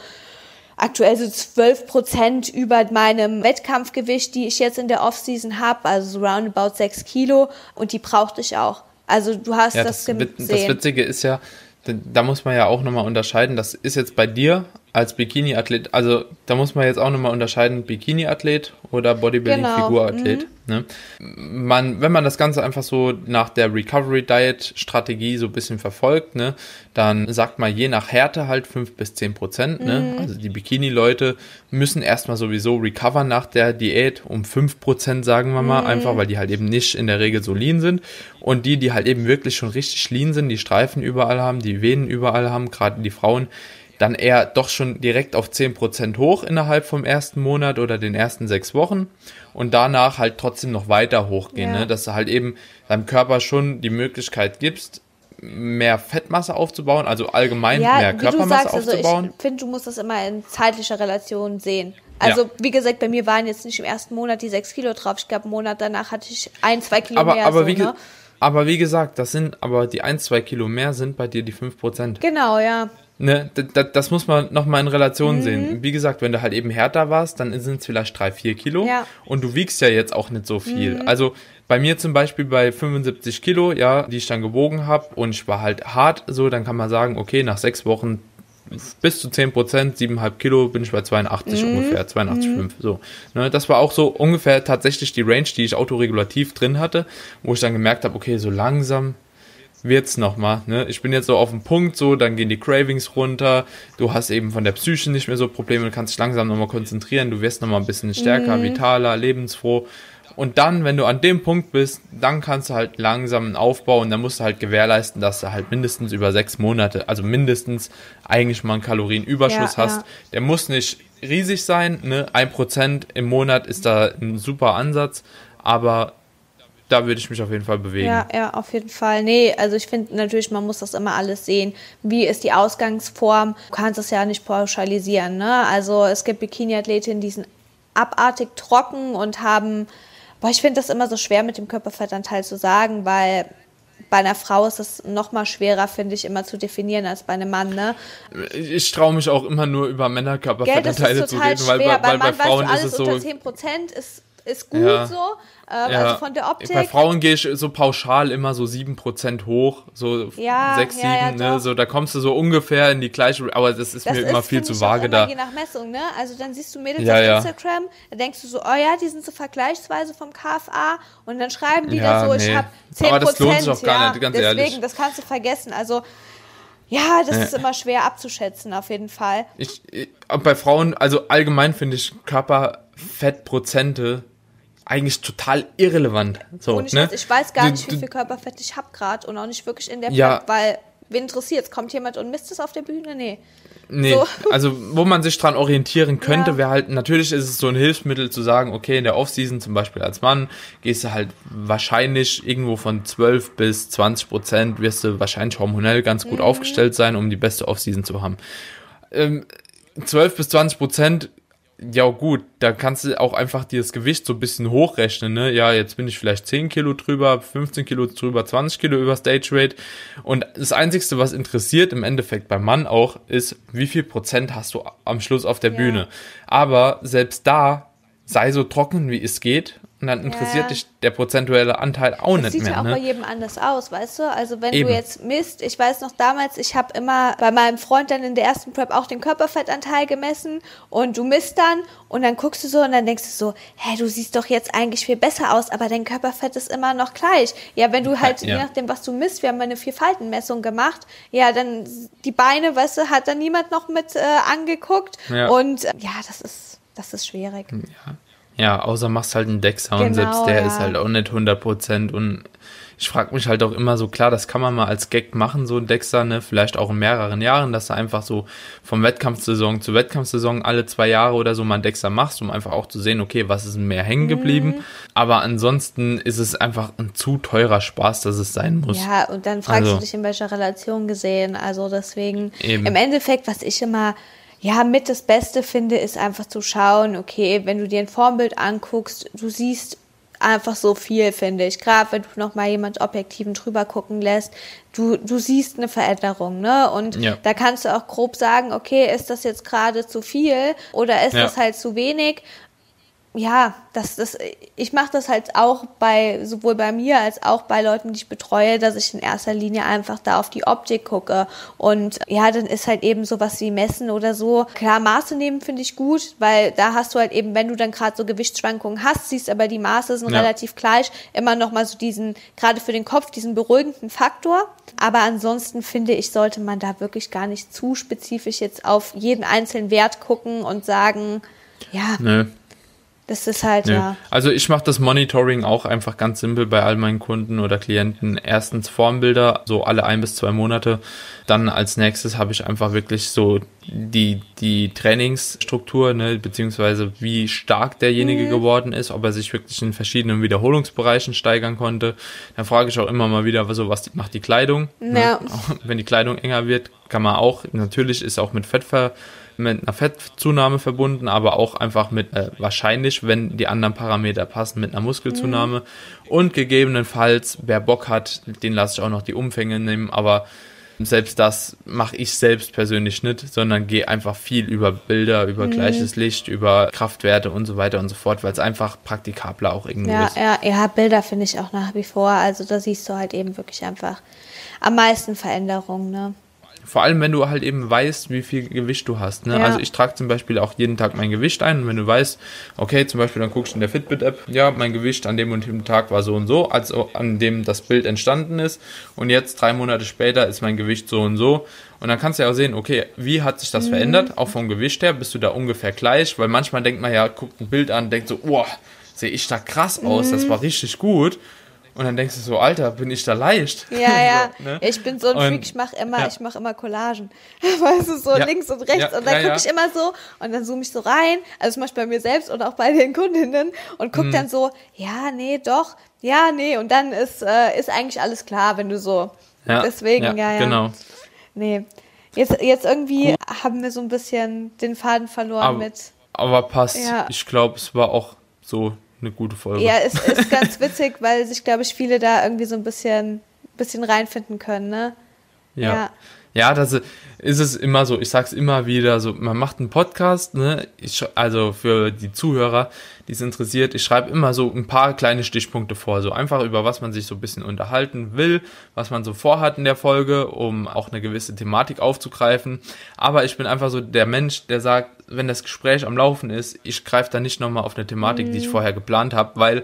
aktuell so 12 Prozent über meinem Wettkampfgewicht, die ich jetzt in der Offseason habe, also so roundabout 6 Kilo und die brauchte ich auch. Also du hast ja, das, das gesehen. Das Witzige ist ja, da muss man ja auch nochmal unterscheiden, das ist jetzt bei dir als Bikini-Athlet, also da muss man jetzt auch nochmal unterscheiden, Bikini-Athlet oder Bodybuilding-Figurathlet. Genau. Mhm. Ne? Man, wenn man das Ganze einfach so nach der Recovery-Diet-Strategie so ein bisschen verfolgt, ne, dann sagt man je nach Härte halt 5 bis 10 Prozent. Ne? Mhm. Also die Bikini-Leute müssen erstmal sowieso recovern nach der Diät um 5 Prozent, sagen wir mal, mhm. einfach weil die halt eben nicht in der Regel so lean sind. Und die, die halt eben wirklich schon richtig lean sind, die Streifen überall haben, die Venen überall haben, gerade die Frauen, dann eher doch schon direkt auf 10% hoch innerhalb vom ersten Monat oder den ersten sechs Wochen und danach halt trotzdem noch weiter hochgehen, ja. ne? dass du halt eben deinem Körper schon die Möglichkeit gibst, mehr Fettmasse aufzubauen, also allgemein ja, mehr Körpermasse sagst, aufzubauen. Also ich finde, du musst das immer in zeitlicher Relation sehen. Also, ja. wie gesagt, bei mir waren jetzt nicht im ersten Monat die sechs Kilo drauf. Ich glaube, einen Monat danach hatte ich ein, zwei Kilo aber, mehr. Aber, so, wie, ne? aber wie gesagt, das sind, aber die ein, zwei Kilo mehr sind bei dir die fünf Prozent. Genau, ja. Ne, das muss man nochmal in Relation mhm. sehen. Wie gesagt, wenn du halt eben härter warst, dann sind es vielleicht drei, vier Kilo. Ja. Und du wiegst ja jetzt auch nicht so viel. Mhm. Also bei mir zum Beispiel bei 75 Kilo, ja, die ich dann gewogen habe und ich war halt hart, so, dann kann man sagen, okay, nach sechs Wochen bis zu 10 Prozent, 7,5 Kilo bin ich bei 82 mhm. ungefähr, 82,5. Mhm. So. Ne, das war auch so ungefähr tatsächlich die Range, die ich autoregulativ drin hatte, wo ich dann gemerkt habe, okay, so langsam wird's nochmal. Ne? Ich bin jetzt so auf dem Punkt, so, dann gehen die Cravings runter, du hast eben von der Psyche nicht mehr so Probleme, du kannst dich langsam nochmal konzentrieren, du wirst nochmal ein bisschen stärker, mhm. vitaler, lebensfroh. Und dann, wenn du an dem Punkt bist, dann kannst du halt langsam einen Aufbau und dann musst du halt gewährleisten, dass du halt mindestens über sechs Monate, also mindestens eigentlich mal einen Kalorienüberschuss ja, hast. Ja. Der muss nicht riesig sein, ne? Ein Prozent im Monat ist da ein super Ansatz, aber da würde ich mich auf jeden Fall bewegen. Ja, ja, auf jeden Fall. Nee, also ich finde natürlich, man muss das immer alles sehen. Wie ist die Ausgangsform? Du kannst es ja nicht pauschalisieren. Ne? Also es gibt Bikini-Athletinnen, die sind abartig trocken und haben, boah, ich finde das immer so schwer mit dem Körperfettanteil zu sagen, weil bei einer Frau ist es noch mal schwerer, finde ich, immer zu definieren als bei einem Mann, ne? Ich traue mich auch immer nur über Männerkörperfettanteile zu reden, weil, weil, weil bei Frauen weißt du, ist es so. Unter 10% ist ist gut ja. so. Ähm, ja. Also von der Optik. Bei Frauen gehe ich so pauschal immer so 7% hoch, so ja, 6, 7, ja, ne? So, da kommst du so ungefähr in die gleiche, aber das ist das mir ist, immer viel zu vage da. Je nach Messung, ne? Also dann siehst du Mädels auf Instagram, da denkst du so, oh ja, die sind so vergleichsweise vom KFA und dann schreiben die da so, nee. ich habe 10%. Aber das lohnt sich auch gar nicht, ganz deswegen, ehrlich. das kannst du vergessen. Also ja, das ist immer schwer abzuschätzen, auf jeden Fall. Ich, ich bei Frauen, also allgemein finde ich Körperfettprozente eigentlich total irrelevant. So, ich, ne? weiß, ich weiß gar nicht, wie viel Körperfett ich habe gerade und auch nicht wirklich in der ja. Prep, weil wen interessiert Kommt jemand und misst es auf der Bühne? Nee. Nee, so. <laughs> also wo man sich dran orientieren könnte, ja. wäre halt, natürlich ist es so ein Hilfsmittel zu sagen, okay, in der Offseason zum Beispiel als Mann gehst du halt wahrscheinlich irgendwo von 12 bis 20 Prozent, wirst du wahrscheinlich hormonell ganz gut mhm. aufgestellt sein, um die beste Offseason zu haben. Ähm, 12 bis 20 Prozent ja gut, da kannst du auch einfach dir das Gewicht so ein bisschen hochrechnen, ne? Ja, jetzt bin ich vielleicht 10 Kilo drüber, 15 Kilo drüber, 20 Kilo über Stage Rate. Und das Einzigste, was interessiert im Endeffekt beim Mann auch, ist, wie viel Prozent hast du am Schluss auf der ja. Bühne. Aber selbst da sei so trocken, wie es geht und dann interessiert ja. dich der prozentuelle Anteil auch das nicht mehr. Das sieht ja auch ne? bei jedem anders aus, weißt du? Also wenn Eben. du jetzt misst, ich weiß noch damals, ich habe immer bei meinem Freund dann in der ersten Prep auch den Körperfettanteil gemessen und du misst dann und dann guckst du so und dann denkst du so, hä, du siehst doch jetzt eigentlich viel besser aus, aber dein Körperfett ist immer noch gleich. Ja, wenn du halt, ja. je nachdem, was du misst, wir haben eine Vierfaltenmessung gemacht, ja, dann die Beine, weißt du, hat dann niemand noch mit äh, angeguckt ja. und äh, ja, das ist, das ist schwierig. Ja. Ja, außer machst halt einen Decksound, genau, selbst der ja. ist halt auch nicht 100% und ich frage mich halt auch immer so, klar, das kann man mal als Gag machen, so ein Dexter, ne, vielleicht auch in mehreren Jahren, dass du einfach so vom Wettkampfsaison zu Wettkampfsaison alle zwei Jahre oder so mal einen Dexter machst, um einfach auch zu sehen, okay, was ist mehr hängen geblieben. Mhm. Aber ansonsten ist es einfach ein zu teurer Spaß, dass es sein muss. Ja, und dann fragst also, du dich, in welcher Relation gesehen. Also deswegen, eben. im Endeffekt, was ich immer ja, mit das Beste finde, ist einfach zu schauen, okay, wenn du dir ein Formbild anguckst, du siehst einfach so viel, finde ich. Gerade wenn du nochmal jemand Objektiven drüber gucken lässt, du, du siehst eine Veränderung, ne? Und ja. da kannst du auch grob sagen, okay, ist das jetzt gerade zu viel oder ist ja. das halt zu wenig? Ja, das, das, ich mache das halt auch bei, sowohl bei mir als auch bei Leuten, die ich betreue, dass ich in erster Linie einfach da auf die Optik gucke. Und ja, dann ist halt eben sowas wie Messen oder so. Klar, Maße nehmen finde ich gut, weil da hast du halt eben, wenn du dann gerade so Gewichtsschwankungen hast, siehst aber die Maße sind ja. relativ gleich, immer noch mal so diesen, gerade für den Kopf, diesen beruhigenden Faktor. Aber ansonsten finde ich, sollte man da wirklich gar nicht zu spezifisch jetzt auf jeden einzelnen Wert gucken und sagen, ja, Nö. Das ist halt, ja. ja. Also ich mache das Monitoring auch einfach ganz simpel bei all meinen Kunden oder Klienten. Erstens Formbilder, so alle ein bis zwei Monate. Dann als nächstes habe ich einfach wirklich so die, die Trainingsstruktur, ne, beziehungsweise wie stark derjenige mhm. geworden ist, ob er sich wirklich in verschiedenen Wiederholungsbereichen steigern konnte. Dann frage ich auch immer mal wieder, so was macht die Kleidung. Ne? Ja. Ne? <laughs> Wenn die Kleidung enger wird, kann man auch, natürlich ist auch mit Fett ver mit einer Fettzunahme verbunden, aber auch einfach mit äh, wahrscheinlich, wenn die anderen Parameter passen, mit einer Muskelzunahme. Mhm. Und gegebenenfalls, wer Bock hat, den lasse ich auch noch die Umfänge nehmen, aber selbst das mache ich selbst persönlich nicht, sondern gehe einfach viel über Bilder, über mhm. gleiches Licht, über Kraftwerte und so weiter und so fort, weil es einfach praktikabler auch irgendwie ja, ist. Ja, ja, Bilder finde ich auch nach wie vor. Also da siehst du halt eben wirklich einfach am meisten Veränderungen, ne? Vor allem, wenn du halt eben weißt, wie viel Gewicht du hast. Ne? Ja. Also ich trage zum Beispiel auch jeden Tag mein Gewicht ein und wenn du weißt, okay, zum Beispiel dann guckst du in der Fitbit-App, ja, mein Gewicht an dem und dem Tag war so und so, also an dem das Bild entstanden ist und jetzt drei Monate später ist mein Gewicht so und so und dann kannst du ja auch sehen, okay, wie hat sich das mhm. verändert, auch vom Gewicht her, bist du da ungefähr gleich, weil manchmal denkt man ja, guckt ein Bild an, denkt so, oh, sehe ich da krass aus, mhm. das war richtig gut und dann denkst du so, Alter, bin ich da leicht? Ja, ja. <laughs> so, ne? Ich bin so ein Freak, ich mache immer, ja. ich mache immer Collagen. <laughs> weißt du, so ja. links und rechts. Ja, und dann gucke ich immer so und dann zoome ich so rein. Also zum Beispiel bei mir selbst und auch bei den Kundinnen und guck mhm. dann so, ja, nee, doch, ja, nee. Und dann ist, äh, ist eigentlich alles klar, wenn du so. Deswegen, ja, ja. Genau. Nee. Jetzt, jetzt irgendwie Gut. haben wir so ein bisschen den Faden verloren aber, mit. Aber passt. Ich glaube, es war auch so eine gute Folge. Ja, es ist ganz witzig, weil sich, glaube ich, viele da irgendwie so ein bisschen, bisschen reinfinden können, ne? Ja. ja. Ja, das ist es immer so. Ich sag's immer wieder so. Man macht einen Podcast, ne? Ich, also für die Zuhörer, die es interessiert, ich schreibe immer so ein paar kleine Stichpunkte vor. So einfach über was man sich so ein bisschen unterhalten will, was man so vorhat in der Folge, um auch eine gewisse Thematik aufzugreifen. Aber ich bin einfach so der Mensch, der sagt, wenn das Gespräch am Laufen ist, ich greife da nicht nochmal auf eine Thematik, mhm. die ich mhm. vorher geplant habe, weil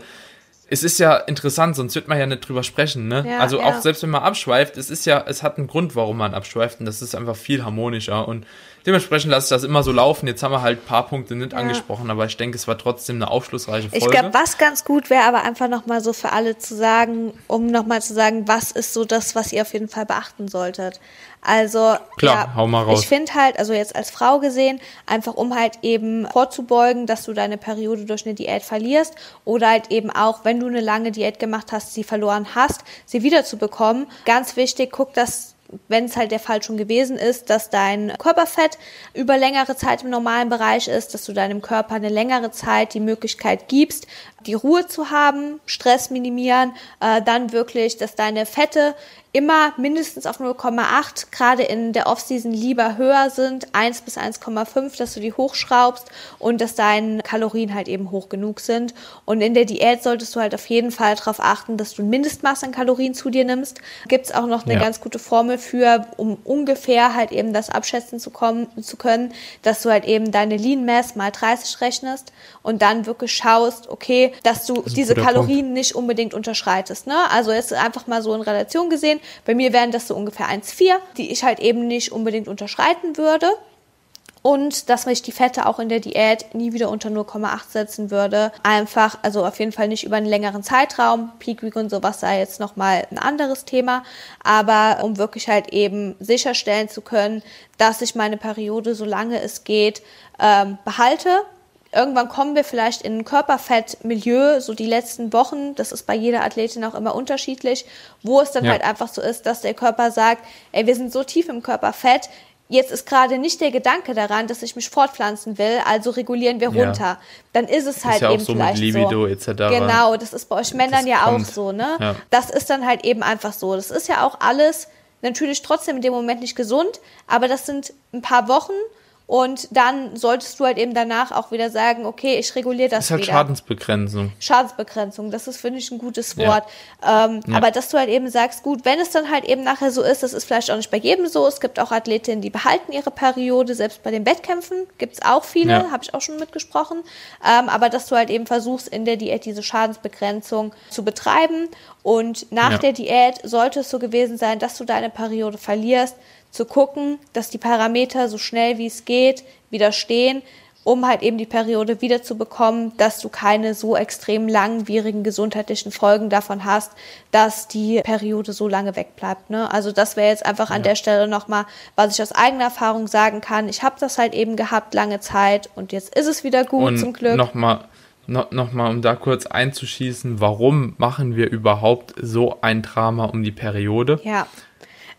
es ist ja interessant, sonst wird man ja nicht drüber sprechen, ne? Ja, also auch ja. selbst wenn man abschweift, es ist ja, es hat einen Grund, warum man abschweift und das ist einfach viel harmonischer und dementsprechend lasse ich das immer so laufen. Jetzt haben wir halt ein paar Punkte nicht ja. angesprochen, aber ich denke, es war trotzdem eine aufschlussreiche Folge. Ich glaube, was ganz gut wäre, aber einfach nochmal so für alle zu sagen, um nochmal zu sagen, was ist so das, was ihr auf jeden Fall beachten solltet. Also, Klar, ja, hau mal raus. ich finde halt, also jetzt als Frau gesehen, einfach um halt eben vorzubeugen, dass du deine Periode durch eine Diät verlierst oder halt eben auch, wenn du eine lange Diät gemacht hast, sie verloren hast, sie wiederzubekommen. Ganz wichtig, guck, dass wenn es halt der Fall schon gewesen ist, dass dein Körperfett über längere Zeit im normalen Bereich ist, dass du deinem Körper eine längere Zeit die Möglichkeit gibst, die Ruhe zu haben, Stress minimieren, äh, dann wirklich, dass deine Fette immer mindestens auf 0,8, gerade in der Offseason lieber höher sind, 1 bis 1,5, dass du die hochschraubst und dass deine Kalorien halt eben hoch genug sind. Und in der Diät solltest du halt auf jeden Fall darauf achten, dass du ein Mindestmaß an Kalorien zu dir nimmst. Gibt es auch noch eine ja. ganz gute Formel für, um ungefähr halt eben das abschätzen zu, kommen, zu können, dass du halt eben deine Lean Mass mal 30 rechnest und dann wirklich schaust, okay, dass du das diese Kalorien Punkt. nicht unbedingt unterschreitest. Ne? Also jetzt einfach mal so in Relation gesehen. Bei mir wären das so ungefähr 1,4, die ich halt eben nicht unbedingt unterschreiten würde. Und dass ich die Fette auch in der Diät nie wieder unter 0,8 setzen würde. Einfach, also auf jeden Fall nicht über einen längeren Zeitraum. Peak Week und sowas sei jetzt nochmal ein anderes Thema. Aber um wirklich halt eben sicherstellen zu können, dass ich meine Periode, solange es geht, ähm, behalte Irgendwann kommen wir vielleicht in ein Körperfettmilieu, so die letzten Wochen, das ist bei jeder Athletin auch immer unterschiedlich, wo es dann ja. halt einfach so ist, dass der Körper sagt, ey, wir sind so tief im Körperfett, jetzt ist gerade nicht der Gedanke daran, dass ich mich fortpflanzen will, also regulieren wir runter. Ja. Dann ist es halt ist ja eben so vielleicht Libido, so. Etc. Genau, das ist bei euch Männern ja kommt. auch so, ne? Ja. Das ist dann halt eben einfach so. Das ist ja auch alles natürlich trotzdem in dem Moment nicht gesund, aber das sind ein paar Wochen Und dann solltest du halt eben danach auch wieder sagen, okay, ich reguliere das, das ist halt wieder. Schadensbegrenzung. Schadensbegrenzung, das ist, finde ich, ein gutes Wort. Ja. Ähm, ja. Aber dass du halt eben sagst, gut, wenn es dann halt eben nachher so ist, das ist vielleicht auch nicht bei jedem so. Es gibt auch Athletinnen, die behalten ihre Periode, selbst bei den Wettkämpfen gibt es auch viele, ja. habe ich auch schon mitgesprochen. Ähm, aber dass du halt eben versuchst, in der Diät diese Schadensbegrenzung zu betreiben. Und nach der Diät sollte es so gewesen sein, dass du deine Periode verlierst, zu gucken, dass die Parameter so schnell wie es geht wieder stehen, um halt eben die Periode wieder zu bekommen, dass du keine so extrem langwierigen gesundheitlichen Folgen davon hast, dass die Periode so lange wegbleibt. Ne? Also das wäre jetzt einfach an ja. der Stelle nochmal, was ich aus eigener Erfahrung sagen kann. Ich habe das halt eben gehabt lange Zeit und jetzt ist es wieder gut und zum Glück. Nochmal no, nochmal, um da kurz einzuschießen, warum machen wir überhaupt so ein Drama um die Periode? Ja.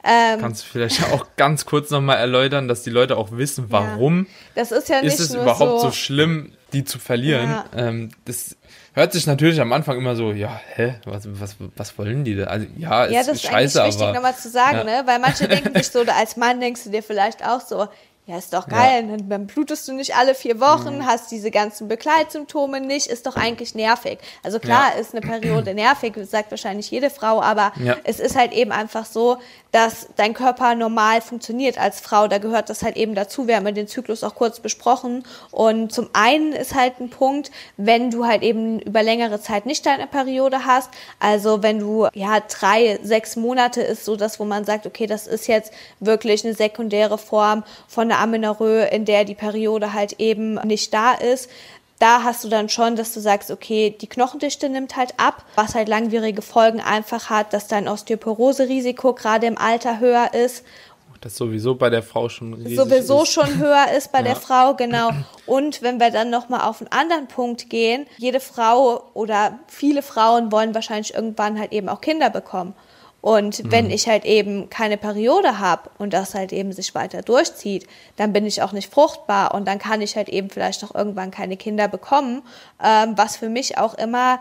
Ähm, Kannst du vielleicht auch ganz kurz nochmal erläutern, dass die Leute auch wissen, warum ja, das ist, ja nicht ist es überhaupt so, so, schlimm, die zu verlieren? Ja. Ähm, das hört sich natürlich am Anfang immer so, ja, hä, was, was, was wollen die da? Also ja, ja, ist, das ist scheiße, eigentlich wichtig nochmal zu sagen, ne? Weil manche <laughs> denken sich so, als Mann denkst du dir vielleicht auch so, ja, ist doch geil, ja. dann blutest du nicht alle vier Wochen, mhm. hast diese ganzen Begleitsymptome nicht, ist doch eigentlich nervig. Also klar ja. ist eine Periode <clears throat> nervig, sagt wahrscheinlich jede Frau, aber ja. es ist halt eben einfach so, dass dein Körper normal funktioniert als Frau. Da gehört das halt eben dazu. Wir haben ja den Zyklus auch kurz besprochen. Und zum einen ist halt ein Punkt, wenn du halt eben über längere Zeit nicht deine Periode hast. Also wenn du ja drei, sechs Monate ist so das, wo man sagt, okay, das ist jetzt wirklich eine sekundäre Form von der Amenorrhoe, in der die Periode halt eben nicht da ist da hast du dann schon, dass du sagst, okay, die Knochendichte nimmt halt ab, was halt langwierige Folgen einfach hat, dass dein Osteoporose-Risiko gerade im Alter höher ist. Das sowieso bei der Frau schon riesig sowieso ist. schon höher ist bei ja. der Frau, genau. Und wenn wir dann nochmal auf einen anderen Punkt gehen, jede Frau oder viele Frauen wollen wahrscheinlich irgendwann halt eben auch Kinder bekommen. Und wenn mhm. ich halt eben keine Periode habe und das halt eben sich weiter durchzieht, dann bin ich auch nicht fruchtbar und dann kann ich halt eben vielleicht auch irgendwann keine Kinder bekommen, ähm, was für mich auch immer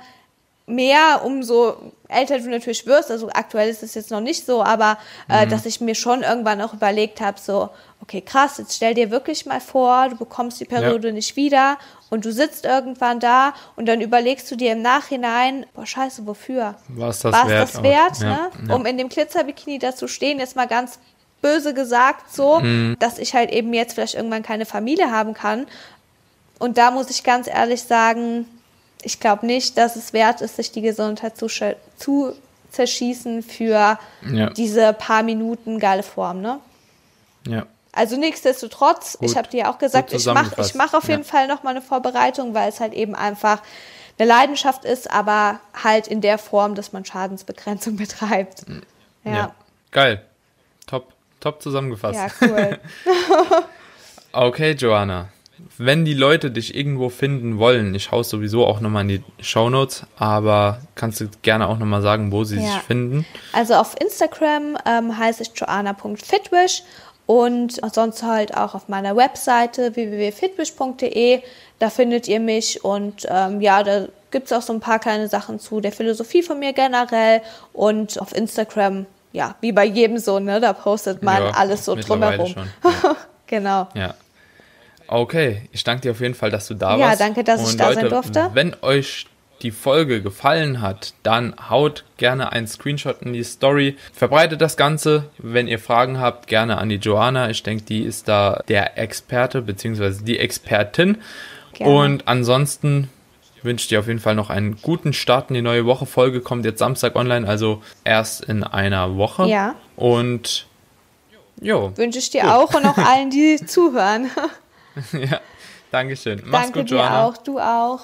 mehr, umso älter du natürlich wirst, also aktuell ist es jetzt noch nicht so, aber äh, mhm. dass ich mir schon irgendwann auch überlegt habe, so, okay, krass, jetzt stell dir wirklich mal vor, du bekommst die Periode ja. nicht wieder und du sitzt irgendwann da und dann überlegst du dir im Nachhinein, boah, scheiße, wofür? Was das War's wert? das wert, ne? Ja. Um in dem Glitzerbikini da zu stehen, jetzt mal ganz böse gesagt so, mhm. dass ich halt eben jetzt vielleicht irgendwann keine Familie haben kann. Und da muss ich ganz ehrlich sagen, ich glaube nicht, dass es wert ist, sich die Gesundheit zu, zu zerschießen für ja. diese paar Minuten geile Form, ne? Ja. Also nichtsdestotrotz, Gut. ich habe dir auch gesagt, ich mache ich mach auf jeden ja. Fall nochmal eine Vorbereitung, weil es halt eben einfach eine Leidenschaft ist, aber halt in der Form, dass man Schadensbegrenzung <laughs> betreibt. Ja. ja. Geil. Top. Top zusammengefasst. Ja, cool. <laughs> okay, Joanna wenn die Leute dich irgendwo finden wollen, ich hau's sowieso auch nochmal in die Shownotes, aber kannst du gerne auch nochmal sagen, wo sie ja. sich finden? Also auf Instagram ähm, heiße ich joanna.fitwish und sonst halt auch auf meiner Webseite www.fitwish.de. Da findet ihr mich und ähm, ja, da gibt es auch so ein paar kleine Sachen zu der Philosophie von mir generell und auf Instagram, ja, wie bei jedem so, ne, da postet man ja, alles so drumherum. Schon, <laughs> ja. genau. Ja. Okay, ich danke dir auf jeden Fall, dass du da ja, warst. Ja, danke, dass Und ich da Leute, sein durfte. Wenn euch die Folge gefallen hat, dann haut gerne einen Screenshot in die Story. Verbreitet das Ganze. Wenn ihr Fragen habt, gerne an die Joanna. Ich denke, die ist da der Experte bzw. die Expertin. Gerne. Und ansonsten wünsche ich dir auf jeden Fall noch einen guten Start in die neue Woche. Folge kommt jetzt Samstag online, also erst in einer Woche. Ja. Und jo. Wünsche ich dir gut. auch und auch <laughs> allen, die zuhören. <laughs> ja, Dankeschön. Mach's Danke gut, Joanna. Dir auch, du auch.